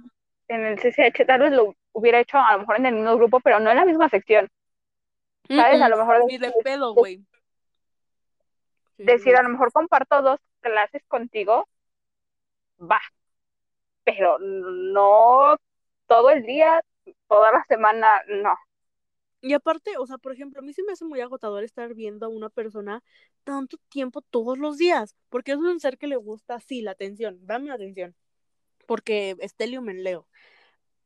en el CCH tal vez lo hubiera hecho a lo mejor en el mismo grupo, pero no en la misma sección, ¿sabes? A lo mejor Ni de decir, pedo, güey. Decir, a lo mejor comparto dos clases contigo, va, pero no todo el día, toda la semana, no. Y aparte, o sea, por ejemplo, a mí se me hace muy agotador estar viendo a una persona tanto tiempo todos los días, porque es un ser que le gusta, sí, la atención, dame la atención, porque Stelium en Leo.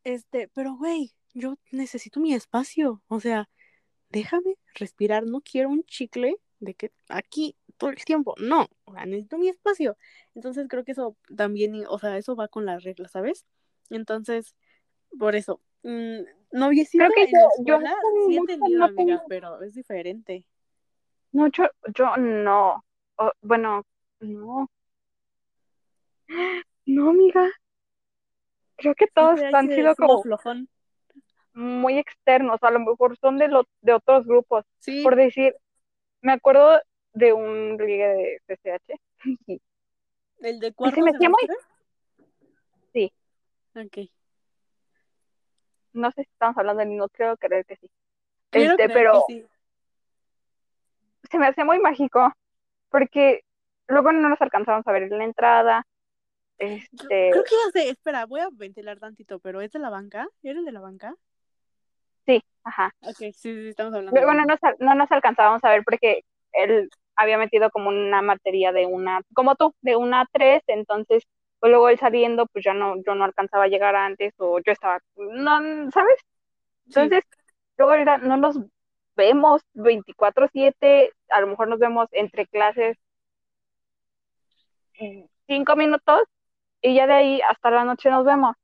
Este, pero güey, yo necesito mi espacio, o sea, déjame respirar, no quiero un chicle de que aquí todo el tiempo, no, o sea, necesito mi espacio. Entonces creo que eso también, o sea, eso va con las reglas, ¿sabes? Entonces, por eso, mm, noviecito Creo que yo, en yo escuela sí he tenido, no amiga, tengo, pero es diferente. mucho, yo no. O, bueno, no, no, amiga. Creo que todos Ese, han sido lo como flojón. muy externos, a lo mejor son de, los de otros grupos. Sí, Por decir, me acuerdo de un ligue de CCH el de y se cuarto me hacía muy, semestre. sí, Ok, no sé si estamos hablando del mismo, creo creer que sí. quiero Este, pero sí. se me hacía muy mágico porque luego no nos alcanzamos a ver en la entrada. Este, creo que ya sé, espera, voy a ventilar tantito, pero ¿es de la banca? ¿Eres de la banca? sí, ajá. Ok, sí, sí, estamos hablando Luego lo no no nos alcanzábamos a ver porque él había metido como una materia de una, como tú, de una a tres, entonces pues luego él saliendo, pues ya no, yo no alcanzaba a llegar antes o yo estaba, no, ¿sabes? Sí, Entonces, luego era, no nos vemos 24/7, a lo mejor nos vemos entre clases cinco minutos y ya de ahí hasta la noche nos vemos.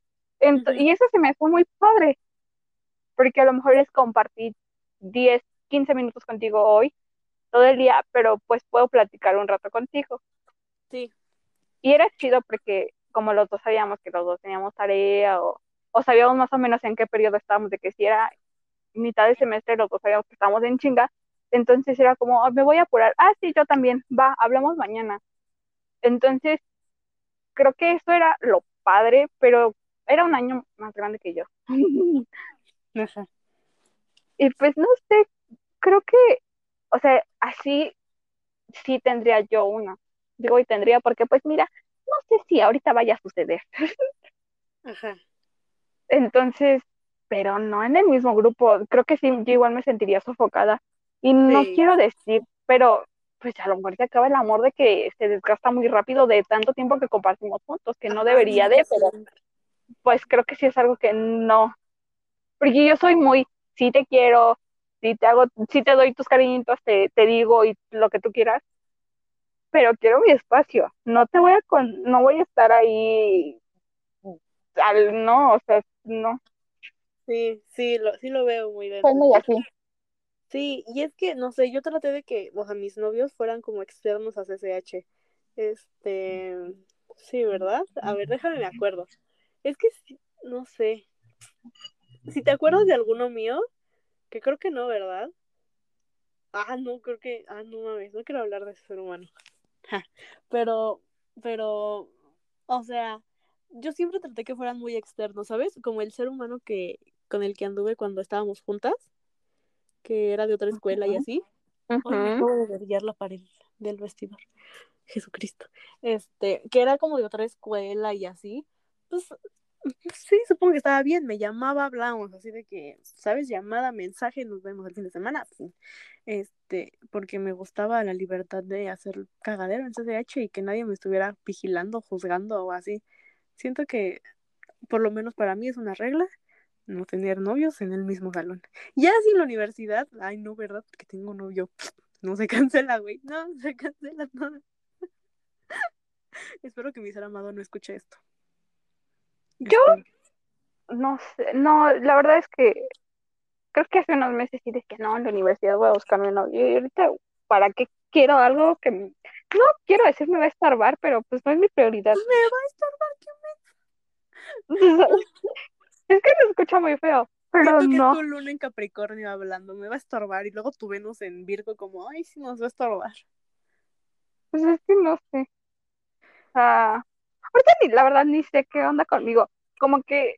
Y eso se me fue muy padre, porque a lo mejor es compartir 10 15 minutos contigo hoy, todo el día, pero pues puedo platicar un rato contigo. sí, Y era chido porque como los dos sabíamos que los dos teníamos tarea o, o sabíamos más o menos en qué periodo estábamos, de que si era mitad de semestre, los dos sabíamos que estábamos en chinga, entonces era como, "Ah, me voy a apurar, ah, sí, yo también, va, hablamos mañana. Entonces, creo que eso era lo padre, pero era un año más grande que yo. ajá. y pues no sé, creo que, o sea, así sí tendría yo una. Digo, y tendría, porque pues mira, no sé si ahorita vaya a suceder. Ajá. Entonces, pero no en el mismo grupo. Creo que sí, yo igual me sentiría sofocada. Y no Sí. quiero decir, pero pues a lo mejor se acaba el amor de que se desgasta muy rápido de tanto tiempo que compartimos juntos, que no debería de, pero pues creo que sí es algo que no. Porque yo soy muy, sí te quiero, sí te hago, sí te doy tus cariñitos, te, te digo y lo que tú quieras, pero quiero mi espacio. No te voy a con, no voy a estar ahí al, no, o sea, no. Sí, sí, lo, sí lo veo muy bien. Soy muy así. Sí, y es que, no sé, yo traté de que, o sea, mis novios fueran como externos a CCH. Este, sí, ¿verdad? A ver, déjame me acuerdo. Es que, no sé. Si te acuerdas de alguno mío, que creo que no, ¿verdad? Ah, no, creo que, ah, no mames, no quiero hablar de ese ser humano. Pero, pero, o sea, yo siempre traté que fueran muy externos, ¿sabes? Como el ser humano que, con el que anduve cuando estábamos juntas que era de otra escuela y así. Ay, me acabo de brillar la pared del vestidor. Jesucristo. Este, que era como de otra escuela y así. Pues sí, supongo que estaba bien. Me llamaba, hablábamos así de que, ¿sabes? Llamada, mensaje, nos vemos el fin de semana. Este, porque me gustaba la libertad de hacer cagadero en CDH y que nadie me estuviera vigilando, juzgando o así. Siento que, por lo menos para mí, es una regla no tener novios en el mismo salón. Ya sin la universidad, ay no, ¿verdad? Porque tengo novio. No se cancela, güey. No, se cancela todo. Espero que mi ser amado no escuche esto. Yo no sé, no, la verdad es que creo que hace unos meses sí dije que no, en la universidad voy a buscarme un novio. Y ahorita, ¿para qué quiero algo que no quiero decir me va a estorbar, pero pues no es mi prioridad. Me va a estorbar, ¿qué me... Es que se escucha muy feo. Pero que no. tu luna en Capricornio hablando, me va a estorbar. Y luego tu Venus en Virgo, como, ay, sí nos va a estorbar. Pues es que no sé. Ah, ni, la verdad ni sé qué onda conmigo. Como que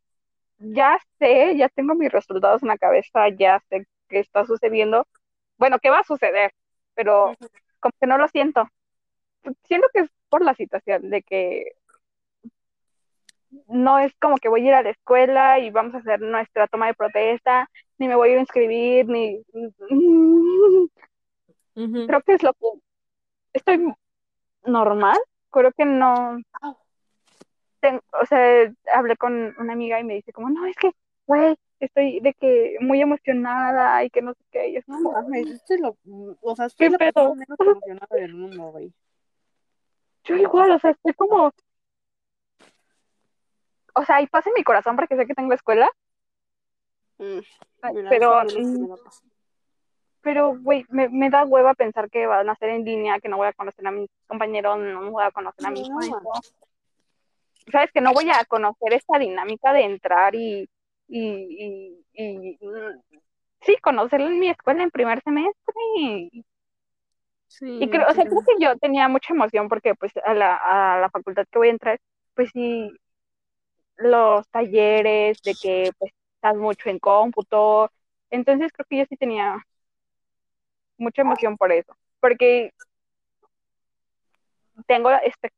ya sé, ya tengo mis resultados en la cabeza, ya sé qué está sucediendo. Bueno, qué va a suceder, pero como que no lo siento. Siento que es por la situación de que no es como que voy a ir a la escuela y vamos a hacer nuestra toma de protesta, ni me voy a ir a inscribir, ni... Creo que es lo que... Estoy normal, creo que no... o sea, hablé con una amiga y me dice como, no, es que, güey, estoy de que muy emocionada y que no sé qué. Y yo, No mames, este lo, o sea, ¿Qué soy la persona menos emocionada del mundo, güey. yo igual, o sea, estoy como... O sea, y pasa en mi corazón porque sé que tengo escuela, Mm, pero, es mm, paz. pero, güey, me, me da hueva pensar que van a ser en línea, que no voy a conocer a mis compañeros, no voy a conocer a mis No. Sabes que no voy a conocer esta dinámica de entrar y, y, y, y, mm, sí, conocerla en mi escuela en primer semestre. Y, Sí, y creo, o sea, creo que yo tenía mucha emoción porque pues a la, a la facultad que voy a entrar, pues sí, los talleres de que pues estás mucho en cómputo. Entonces creo que yo sí tenía mucha emoción por eso. Porque tengo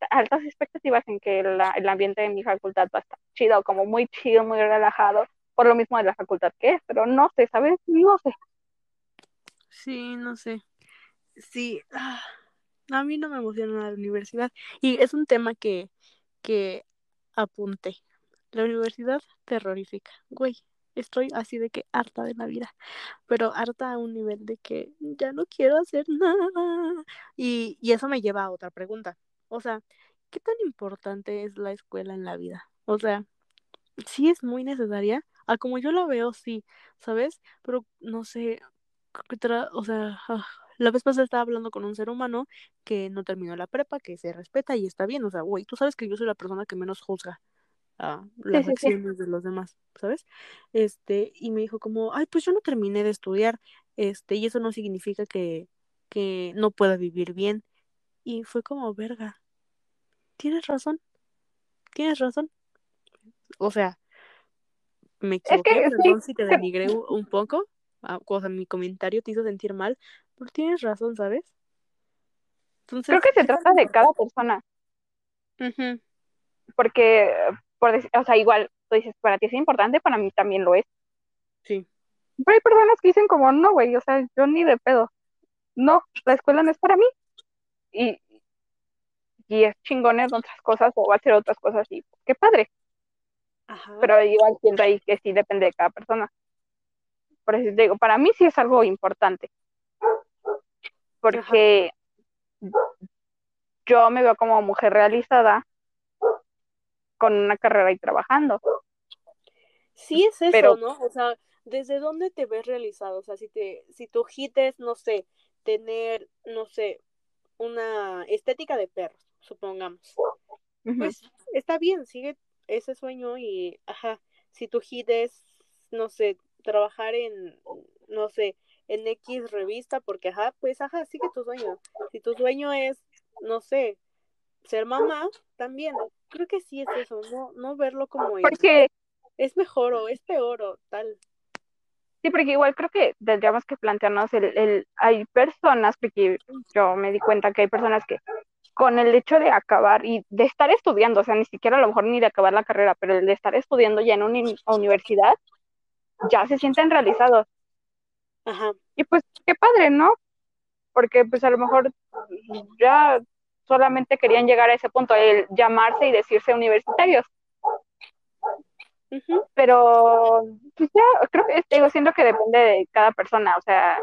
altas expectativas en que la- el ambiente de mi facultad va a estar chido, como muy chido, muy relajado, por lo mismo de la facultad que es, pero no sé, ¿sabes? No sé. Sí, no sé. Sí, ah, a mí no me emociona la universidad. Y es un tema que, que apunté. La universidad terrorífica. Güey, estoy así de que harta de la vida. Pero harta a un nivel de que ya no quiero hacer nada. Y, y eso me lleva a otra pregunta. O sea, ¿qué tan importante es la escuela en la vida? O sea, sí es muy necesaria. A como yo la veo, sí, ¿sabes? Pero no sé, o sea, ah, la vez pasada estaba hablando con un ser humano que no terminó la prepa, que se respeta y está bien. O sea, güey, tú sabes que yo soy la persona que menos juzga a Sí, las sí, sí. acciones de los demás, ¿sabes? Este, y me dijo como, ay, pues yo no terminé de estudiar, este, y eso no significa que, que no pueda vivir bien. Y fue como, verga, tienes razón, tienes razón. O sea, me Es que equivoqué, sí, perdón si te denigré un, poco, ah, o sea, mi comentario te hizo sentir mal, pero tienes razón, ¿sabes? creo que se ¿qué tan trata de cada persona, Ujú, porque, por o sea, igual, tú dices, para ti es importante, para mí también lo es. Sí, Pero hay personas que dicen como, no, güey, o sea, yo ni de pedo. No, la escuela no es para mí. Y, y es chingón en otras cosas o va a hacer otras cosas y qué padre. ajá, Pero igual siento ahí que sí depende de cada persona. Por eso te digo, para mí sí es algo importante. ajá, Porque yo me veo como mujer realizada con una carrera y trabajando. Sí es eso, ¿no? O sea, ¿desde dónde te ves realizado? O sea, si te, si tu hit es, no sé, tener, no sé, una estética de perros, supongamos. Pues está bien, sigue ese sueño y, ajá, si tu hit es, no sé, trabajar en, no sé, en X revista, porque, ajá, pues, ajá, sigue tu sueño. Si tu sueño es, no sé, ser mamá, también, creo que sí es eso, no, no verlo como porque es mejor o es peor o tal. Sí, porque igual creo que tendríamos que plantearnos el, el, hay personas, porque yo me di cuenta que hay personas que con el hecho de acabar y de estar estudiando, o sea, ni siquiera a lo mejor ni de acabar la carrera, pero el de estar estudiando ya en una universidad, ya se sienten realizados. Ajá. Y pues qué padre, ¿no? Porque pues a lo mejor ya solamente querían llegar a ese punto, el llamarse y decirse universitarios. Pero pues ya, creo que digo, siento que depende de cada persona, o sea,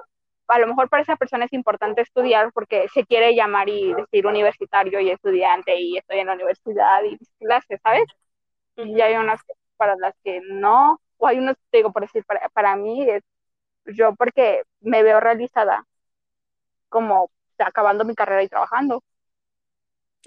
a lo mejor para esa persona es importante estudiar porque se quiere llamar y decir universitario y estudiante y estoy en la universidad y clases, ¿sabes? Y hay unas para las que no, o hay unos, digo, por decir, para, para mí es yo porque me veo realizada como acabando mi carrera y trabajando.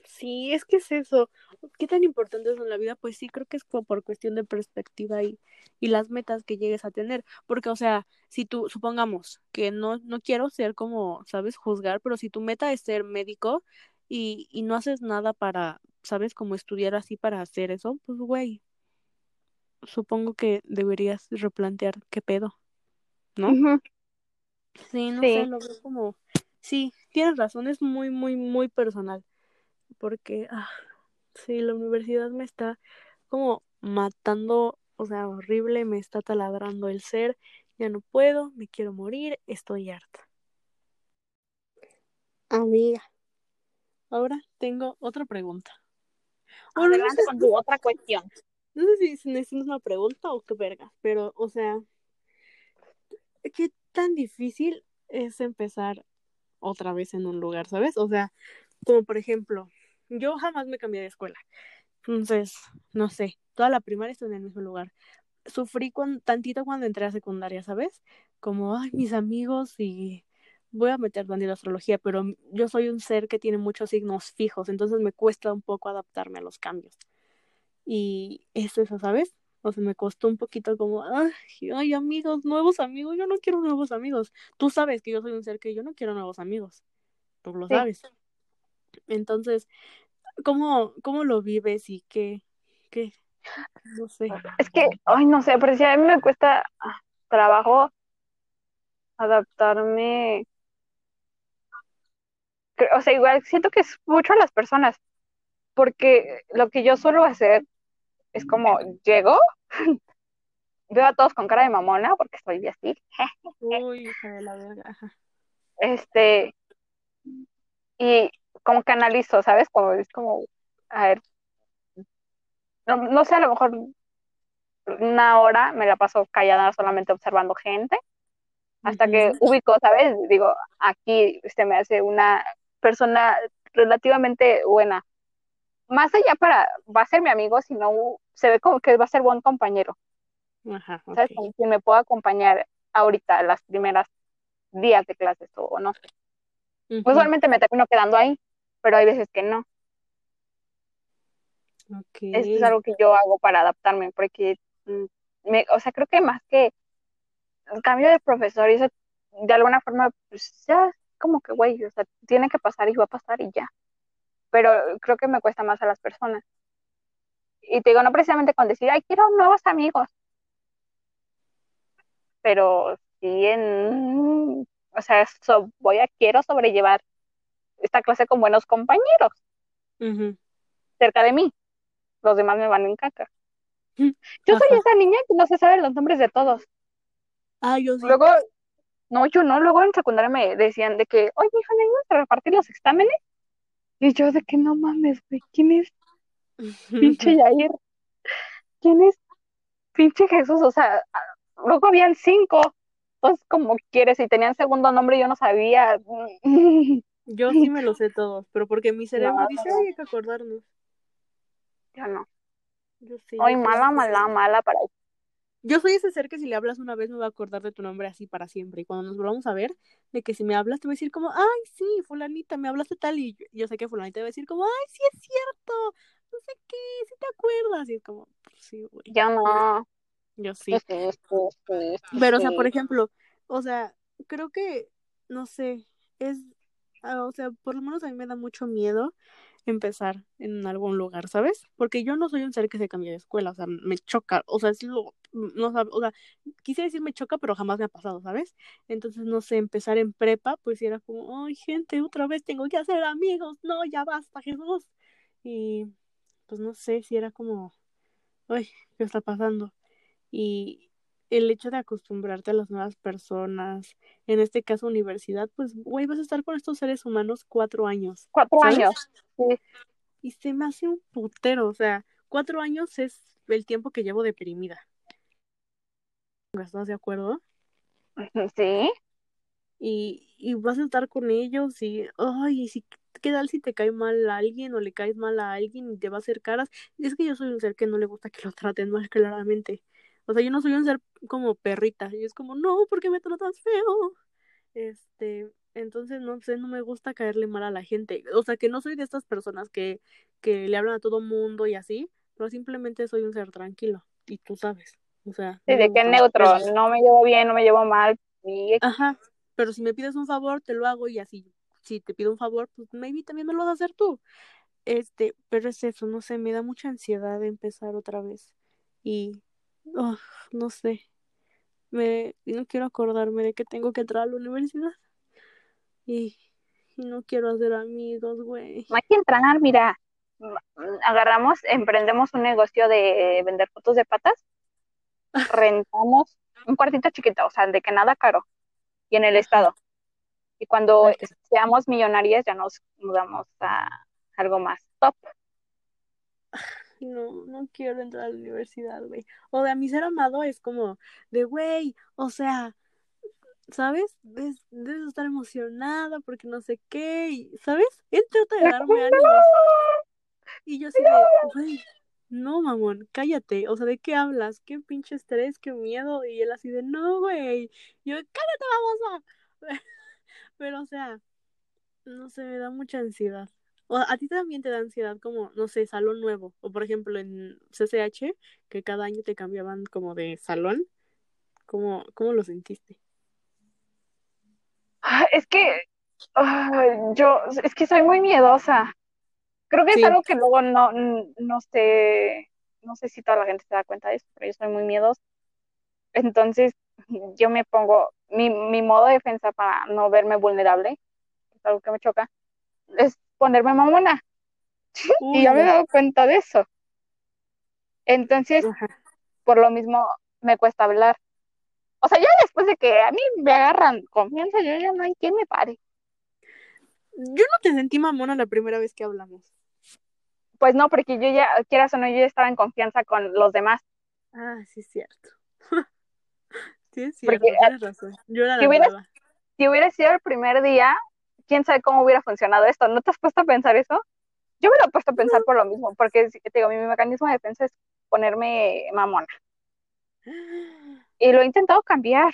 Sí, es que es eso. ¿Qué tan importante es en la vida? Pues sí, creo que es como por cuestión de perspectiva y, y las metas que llegues a tener. Porque, o sea, si tú, supongamos que no, no quiero ser como, ¿sabes? Juzgar, pero si tu meta es ser médico y, y no haces nada para, ¿sabes? Como estudiar así para hacer eso, pues, güey, supongo que deberías replantear qué pedo, ¿no? Sí, no sé, lo veo como... Sí, tienes razón, es muy, muy, muy personal porque, ah, sí, la universidad me está como matando, o sea, horrible, me está taladrando el ser, ya no puedo, me quiero morir, estoy harta. Amiga, ahora tengo otra pregunta. Bueno, no sé, con tu otra cuestión. No sé si necesitas una pregunta o qué verga, pero, o sea, ¿qué tan difícil es empezar otra vez en un lugar, sabes? O sea, como por ejemplo, yo jamás me cambié de escuela. Entonces, no sé, toda la primaria estuve en el mismo lugar. Sufrí con, tantito cuando entré a secundaria, ¿sabes? Como, ay, mis amigos y voy a meter de astrología, pero yo soy un ser que tiene muchos signos fijos, entonces me cuesta un poco adaptarme a los cambios. Y es eso, ¿sabes? O sea, me costó un poquito como, ay, ay, amigos, nuevos amigos, yo no quiero nuevos amigos. Tú sabes que yo soy un ser que yo no quiero nuevos amigos. Tú lo sabes. Entonces, ¿cómo, cómo lo vives y qué, qué? No sé. Es que, ay, no sé, pero si a mí me cuesta ah, trabajo adaptarme. O sea, igual siento que es mucho a las personas, porque lo que yo suelo hacer es como llego, veo a todos con cara de mamona, porque estoy así. Uy, hija de la verga. Este, y como que analizo, ¿sabes? Como es como, a ver, no, no sé, a lo mejor una hora me la paso callada solamente observando gente, hasta que ubico, ¿sabes? Digo, aquí se me hace una persona relativamente buena. Más allá para, va a ser mi amigo, sino se ve como que va a ser buen compañero. Ajá, ¿Sabes? Como que me puedo acompañar ahorita las primeras días de clases o no sé. Usualmente me termino quedando ahí pero hay veces que no. Okay. Esto es algo que yo hago para adaptarme, porque, mm, me, o sea, creo que más que el cambio de profesor y eso, de alguna forma, pues ya, como que, güey, o sea, tiene que pasar y va a pasar y ya. Pero creo que me cuesta más a las personas. Y te digo, no precisamente con decir, ay, quiero nuevos amigos. Pero sí en, o sea, voy a, quiero sobrellevar esta clase con buenos compañeros cerca de mí. Los demás me van en caca. Yo soy esa niña que no se sabe los nombres de todos. Ah, yo sí. Luego, no, yo no, luego en secundaria me decían de que, oye, hija, ¿me a repartir los exámenes? Y yo de que no mames, güey, ¿quién es? Pinche Yair. ¿Quién es? Pinche Jesús, o sea, luego habían cinco. Entonces, como quieres, si tenían segundo nombre yo no sabía. Yo sí me lo sé todos, pero porque mi cerebro No, dice. "Ay, hay que acordarnos. Yo no. Yo sí. Soy mala, mala, mala para. Yo soy ese ser que si le hablas una vez me va a acordar de tu nombre así para siempre. Y cuando nos volvamos a ver, de que si me hablas te voy a decir como, ay, sí, fulanita, me hablaste tal. Y yo, yo sé que fulanita va a decir como, ay, sí es cierto. No sé qué, si te acuerdas. Y es como, sí, güey. Yo no. Yo sí. Sí, sí, sí, sí, sí, Pero, o sea, sí. por ejemplo, o sea, creo que, no sé, es, o sea, por lo menos a mí me da mucho miedo empezar en algún lugar, ¿sabes? Porque yo no soy un ser que se cambie de escuela, o sea, me choca, o sea, es lo, no o sea, quise decir me choca, pero jamás me ha pasado, ¿sabes? Entonces, no sé, empezar en prepa, pues era como, ay, gente, otra vez tengo que hacer amigos, no, ya basta, Jesús. Y, pues, no sé, si era como, ay, ¿qué está pasando? Y el hecho de acostumbrarte a las nuevas personas, en este caso universidad, pues, güey, vas a estar con estos seres humanos cuatro años, Cuatro ¿sabes? años. Sí. Y se me hace un putero, o sea, cuatro años es el tiempo que llevo deprimida. ¿Estás de acuerdo? Sí. Y, y vas a estar con ellos y, ay, y si, ¿qué tal si te cae mal a alguien o le caes mal a alguien y te va a hacer caras? Es que yo soy un ser que no le gusta que lo traten mal, claramente. O sea, yo no soy un ser como perrita. Y es como, no, ¿por qué me tratas feo? Este, entonces, no sé, no me gusta caerle mal a la gente. O sea, que no soy de estas personas que, que le hablan a todo mundo y así, pero simplemente soy un ser tranquilo. Y tú sabes. O sea, Sí, no de los neutro. No me llevo bien, no me llevo mal. Ajá, pero si me pides un favor, te lo hago y así, si te pido un favor, pues maybe también me lo vas a hacer tú. Este, pero es eso, no sé, me da mucha ansiedad de empezar otra vez. Y, oh, no sé, me, no quiero acordarme de que tengo que entrar a la universidad. Y, y no quiero hacer amigos, güey. Hay que entrar, mira. Agarramos, emprendemos un negocio de vender fotos de patas. Rentamos un cuartito chiquito, o sea, de que nada caro. Y en el estado. Y cuando seamos millonarias ya nos mudamos a algo más top. No, no quiero entrar a la universidad, güey. O de a mi ser amado es como de, güey, o sea, ¿sabes? Des- debes estar emocionada porque no sé qué, y, ¿sabes? Él trata de darme ánimos. Y yo así de, güey, no, mamón, cállate. O sea, ¿de qué hablas? ¿Qué pinche estrés? ¿Qué miedo? Y él así de, no, güey. Yo, cállate, babosa. Pero, o sea, no sé, me da mucha ansiedad. O a ti también te da ansiedad como, no sé, salón nuevo. O por ejemplo en CCH, que cada año te cambiaban como de salón. ¿Cómo, cómo lo sentiste? Ah, Es que yo, es que soy muy miedosa. Creo que es algo que luego no, no sé, no sé si toda la gente se da cuenta de eso, pero yo soy muy miedosa. Entonces, yo me pongo, mi, mi modo de defensa para no verme vulnerable, es algo que me choca, es ponerme mamona. Uy, Y ya me he dado cuenta de eso. Entonces, Ajá. por lo mismo, me cuesta hablar. O sea, ya después de que a mí me agarran confianza, yo ya no hay quien me pare. Yo no te sentí mamona la primera vez que hablamos. Pues no, porque yo ya, quieras o no, yo ya estaba en confianza con los demás. Ah, sí es cierto. sí es cierto, Porque, tienes razón. Yo era si la hubieras-. Si hubiera sido el primer día, quién sabe cómo hubiera funcionado esto. ¿No te has puesto a pensar eso? Yo me lo he puesto a pensar por lo mismo, porque te digo, mi mecanismo de defensa es ponerme mamona. Y lo he intentado cambiar.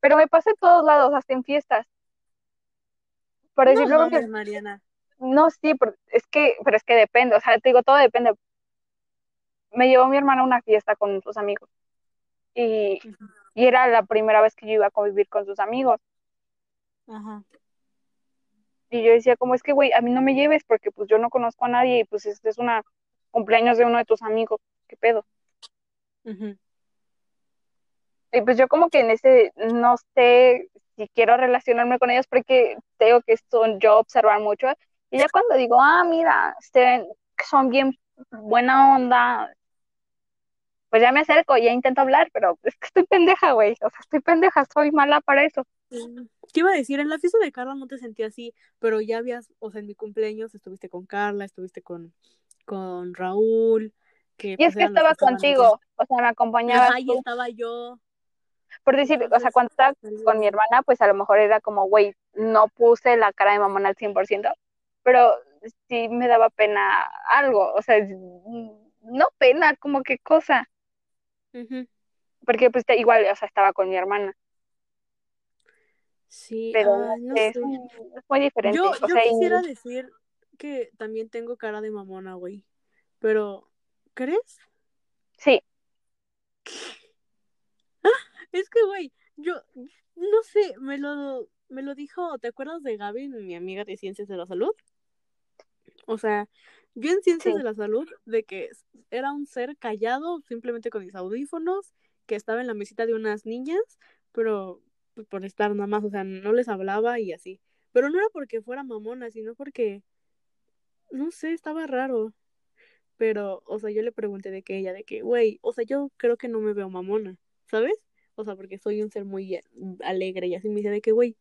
Pero me pasa en todos lados, hasta en fiestas. Por No decirlo, mames, Mariana. no, sí, pero es que, pero es que depende, o sea, te digo, todo depende. Me llevó mi hermana a una fiesta con sus amigos. Y, y era la primera vez que yo iba a convivir con sus amigos. Ajá. Y yo decía, como es que, güey, a mí no me lleves porque pues yo no conozco a nadie y pues este es una cumpleaños de uno de tus amigos. ¿Qué pedo? Y pues yo como que en ese, no sé si quiero relacionarme con ellos porque tengo que son yo observar mucho. Y ya cuando digo, ah, mira, este, son bien buena onda, pues ya me acerco ya intento hablar, pero es que estoy pendeja, güey. O sea, estoy pendeja, soy mala para eso. Mm, ¿Qué iba a decir? En la fiesta de Carla no te sentí así, pero ya habías, o sea, en mi cumpleaños estuviste con Carla, estuviste con, con Raúl, que Y pues es que estaba contigo, o sea, me y tú. estaba yo. Por decir, o sea, cuando estaba con mi hermana, pues a lo mejor era como, güey, no puse la cara de mamona al 100%, pero sí me daba pena algo, o sea, es- no pena, como que cosa, Ujú. porque pues igual, o sea, estaba con mi hermana, Sí, pero no es, sé. es muy diferente, Yo, yo sea, y quisiera decir que también tengo cara de mamona, güey. Pero, ¿crees? sí, Es que, güey, yo, no sé, me lo, me lo dijo, ¿te acuerdas de Gaby, mi amiga de Ciencias de la Salud? O sea, yo en Ciencias sí, de la Salud, de que era un ser callado, simplemente con mis audífonos, que estaba en la mesita de unas niñas, pero por estar nada más, o sea, no les hablaba y así. Pero no era porque fuera mamona, sino porque, no sé, estaba raro. Pero, o sea, yo le pregunté de que ella, de que, güey, o sea, yo creo que no me veo mamona, ¿sabes? O sea, porque soy un ser muy eh, alegre y así me dice de que, güey,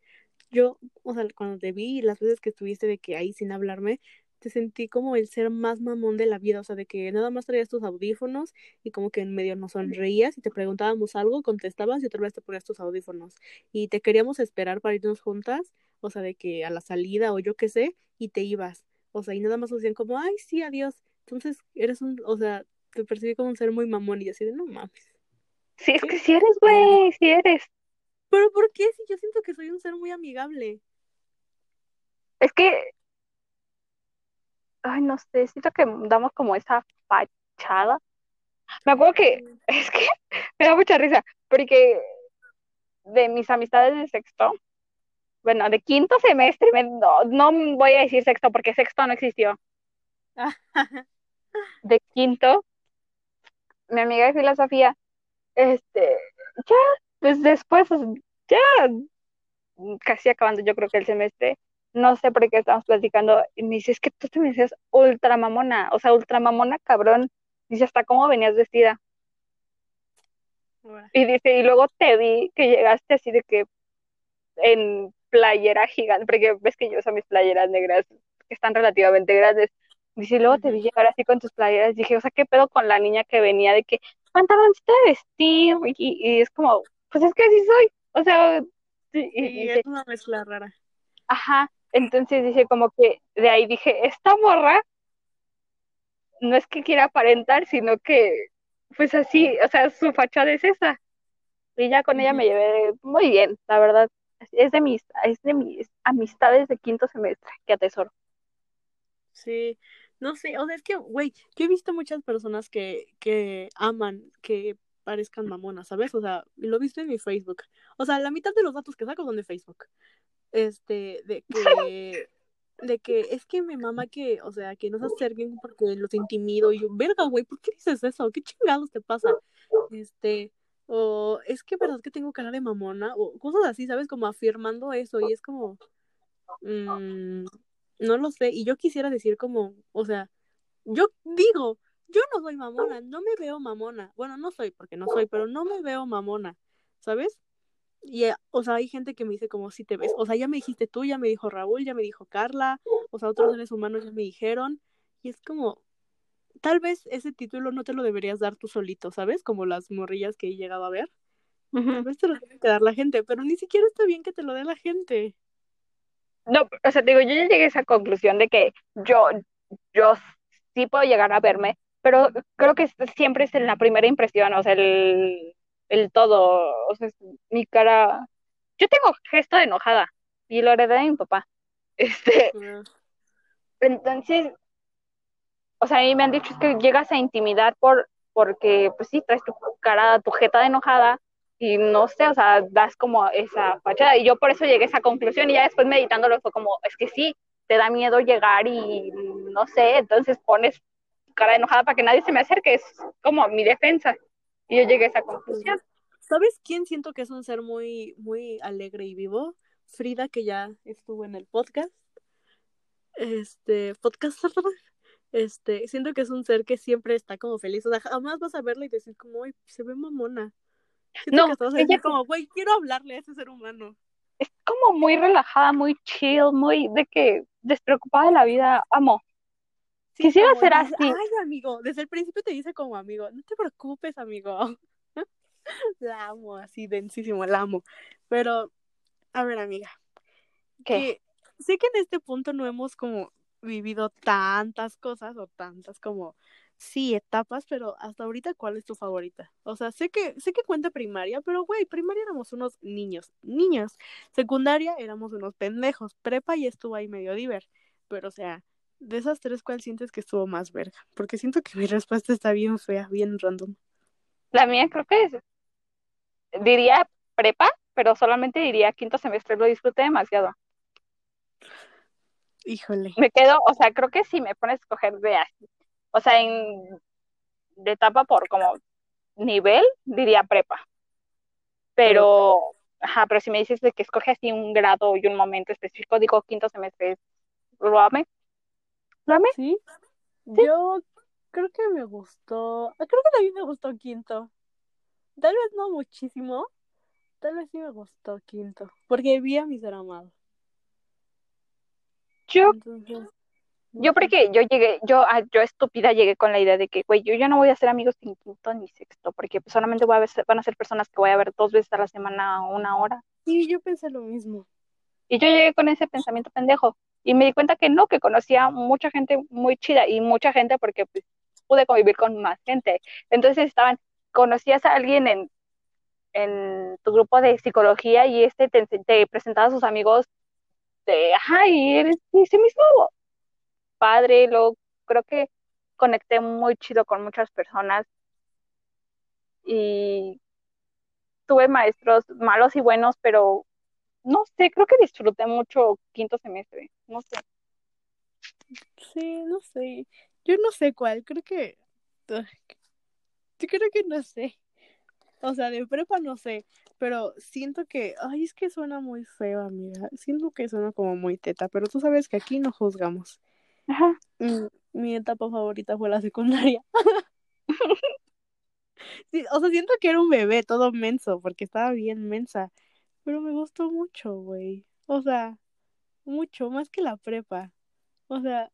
yo, o sea, cuando te vi las veces que estuviste de que ahí sin hablarme, te sentí como el ser más mamón de la vida, o sea, de que nada más traías tus audífonos y como que en medio nos sonreías y te preguntábamos algo, contestabas y otra vez te ponías tus audífonos y te queríamos esperar para irnos juntas, o sea, de que a la salida o yo qué sé, y te ibas, o sea, y nada más decían como, ay, sí, adiós. Entonces, eres un, o sea, te percibí como un ser muy mamón y así de, no mames, sí, es ¿qué? que sí eres, güey, sí eres, ¿pero por qué? Si yo siento que soy un ser muy amigable. es que, ay, no sé, siento que damos como esa fachada, me acuerdo que, es que me da mucha risa, porque de mis amistades de sexto, bueno, de quinto semestre, me- no, no voy a decir sexto porque sexto no existió, de quinto, mi amiga de filosofía, este, ya, pues después, ya casi acabando yo creo que el semestre, no sé por qué estamos platicando, y me dice, es que tú te me decías ultra mamona, o sea, ultra mamona cabrón, dice, hasta cómo venías vestida, y dice, y luego te vi que llegaste así de que en playera gigante, porque ves que yo uso mis playeras negras, que están relativamente grandes. Dice, y luego te vi llegar así con tus playeras. Dije, o sea, ¿qué pedo con la niña que venía de que pantaloncito de vestir? Y, y es como, pues es que así soy. O sea, y, y dice, es una mezcla rara. ajá. Entonces dice, como que de ahí dije, esta morra no es que quiera aparentar, sino que, pues así, o sea, su fachada es esa. Y ya con ella me llevé muy bien, la verdad. Es de mis, es de mis amistades de quinto semestre que atesoro. Sí, no sé, o sea, es que, güey, yo he visto muchas personas que, que aman que parezcan mamonas, ¿sabes? O sea, lo he visto en mi Facebook. O sea, la mitad de los datos que saco son de Facebook. Este, de que, de que es que me mama que, o sea, que no se acerquen porque los intimido. Y yo, verga, güey, ¿por qué dices eso? ¿Qué chingados te pasa? Este, o es que verdad que tengo cara de mamona, o cosas así, ¿sabes? Como afirmando eso, y es como, mm, no lo sé, y yo quisiera decir como, o sea, yo digo, yo no soy mamona, no me veo mamona. Bueno, no soy, porque no soy, pero no me veo mamona, ¿sabes? Y, eh, o sea, hay gente que me dice como si te ves, o sea, ya me dijiste tú, ya me dijo Raúl, ya me dijo Carla, o sea, otros seres humanos ya me dijeron, y es como, tal vez ese título no te lo deberías dar tú solito, ¿sabes? Como las morrillas que he llegado a ver. Tal vez te lo tiene que dar la gente, pero ni siquiera está bien que te lo dé la gente. No, o sea, te digo, yo ya llegué a esa conclusión de que yo, yo sí puedo llegar a verme, pero creo que siempre es en la primera impresión, o sea, el, el todo, o sea, mi cara. Yo tengo gesto de enojada y lo heredé de mi papá. Este, entonces, o sea, a mí me han dicho que llegas a intimidar por, porque, pues sí, traes tu cara, tu jeta de enojada y no sé, o sea, das como esa fachada. Y yo por eso llegué a esa conclusión y ya después meditándolo fue como, es que sí, te da miedo llegar y no sé, entonces pones cara enojada para que nadie se me acerque, es como mi defensa. Y yo llegué a esa conclusión. ¿Sabes quién siento que es un ser muy, muy alegre y vivo? Frida, que ya estuvo en el podcast. Este, podcast, este, siento que es un ser que siempre está como feliz. O sea, jamás vas a verla y decir como, uy, se ve mamona. Siento No, que ella como, güey, quiero hablarle a ese ser humano. es como muy relajada, muy chill, muy de que despreocupada de la vida, amo. Sí, Quisiera ser así. ay, amigo, desde el principio te dice como amigo, no te preocupes, amigo. La amo, así densísimo, la amo. Pero, a ver, amiga, ¿Qué? que sé que en este punto no hemos como vivido tantas cosas o tantas como sí etapas, pero hasta ahorita ¿cuál es tu favorita? O sea, sé que sé que cuenta primaria, pero güey, primaria éramos unos niños, niños. Secundaria éramos unos pendejos. Prepa ya estuvo ahí medio diver, pero o sea, de esas tres ¿cuál sientes que estuvo más verga? Porque siento que mi respuesta está bien fea, bien random. La mía creo que es, diría prepa, pero solamente diría quinto semestre, lo disfruté demasiado. Híjole. Me quedo, o sea, creo que si me pones a escoger de así, o sea, en de etapa por como nivel, diría prepa. Pero, ajá, pero si me dices de que escoge así un grado y un momento específico, digo quinto semestre, lo amé. ¿Lo amé? ¿Sí? Yo creo que me gustó. Creo que también me gustó quinto. Tal vez no muchísimo. Tal vez sí me gustó quinto. Porque vi a mi ser amado. Yo, Entonces. yo porque yo llegué, yo, ah, yo estúpida llegué con la idea de que, güey, yo ya no voy a ser amigos en quinto ni sexto, porque pues, solamente voy a ver, van a ser personas que voy a ver dos veces a la semana o una hora. Sí, yo pensé lo mismo. Y yo llegué con ese pensamiento pendejo y me di cuenta que no, que conocía mucha gente muy chida y mucha gente porque pues, pude convivir con más gente. Entonces estaban, conocías a alguien en, en tu grupo de psicología y este te, presentaba a sus amigos de, ajá, y eres ese mismo padre, lo creo que conecté muy chido con muchas personas y tuve maestros malos y buenos, pero no sé, creo que disfruté mucho quinto semestre, no sé. Sí, no sé. Yo no sé cuál. Creo que. Yo creo que no sé. O sea, de prepa no sé. Pero siento que. Ay, es que suena muy feo, amiga. Siento que suena como muy teta. Pero tú sabes que aquí no juzgamos. Ajá. Mm, Mi etapa favorita fue la secundaria. Sí, o sea, siento que era un bebé todo menso, porque estaba bien mensa. Pero me gustó mucho, güey. O sea, mucho, más que la prepa. O sea,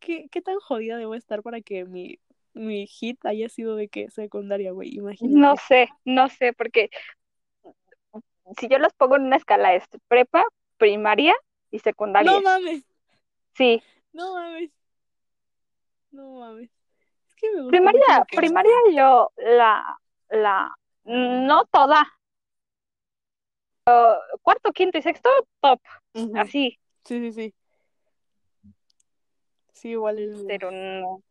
¿qué, qué tan jodida debo estar para que mi, mi hit haya sido de que secundaria, güey? No Imagínate. sé, no sé, porque si yo los pongo en una escala es prepa, primaria y secundaria. No mames, Sí, no mames. No mames. Es que me gustó primaria, primaria yo la, la, no toda. Cuarto, quinto y sexto, top, así, Sí, sí, sí. Sí, igual el pero no.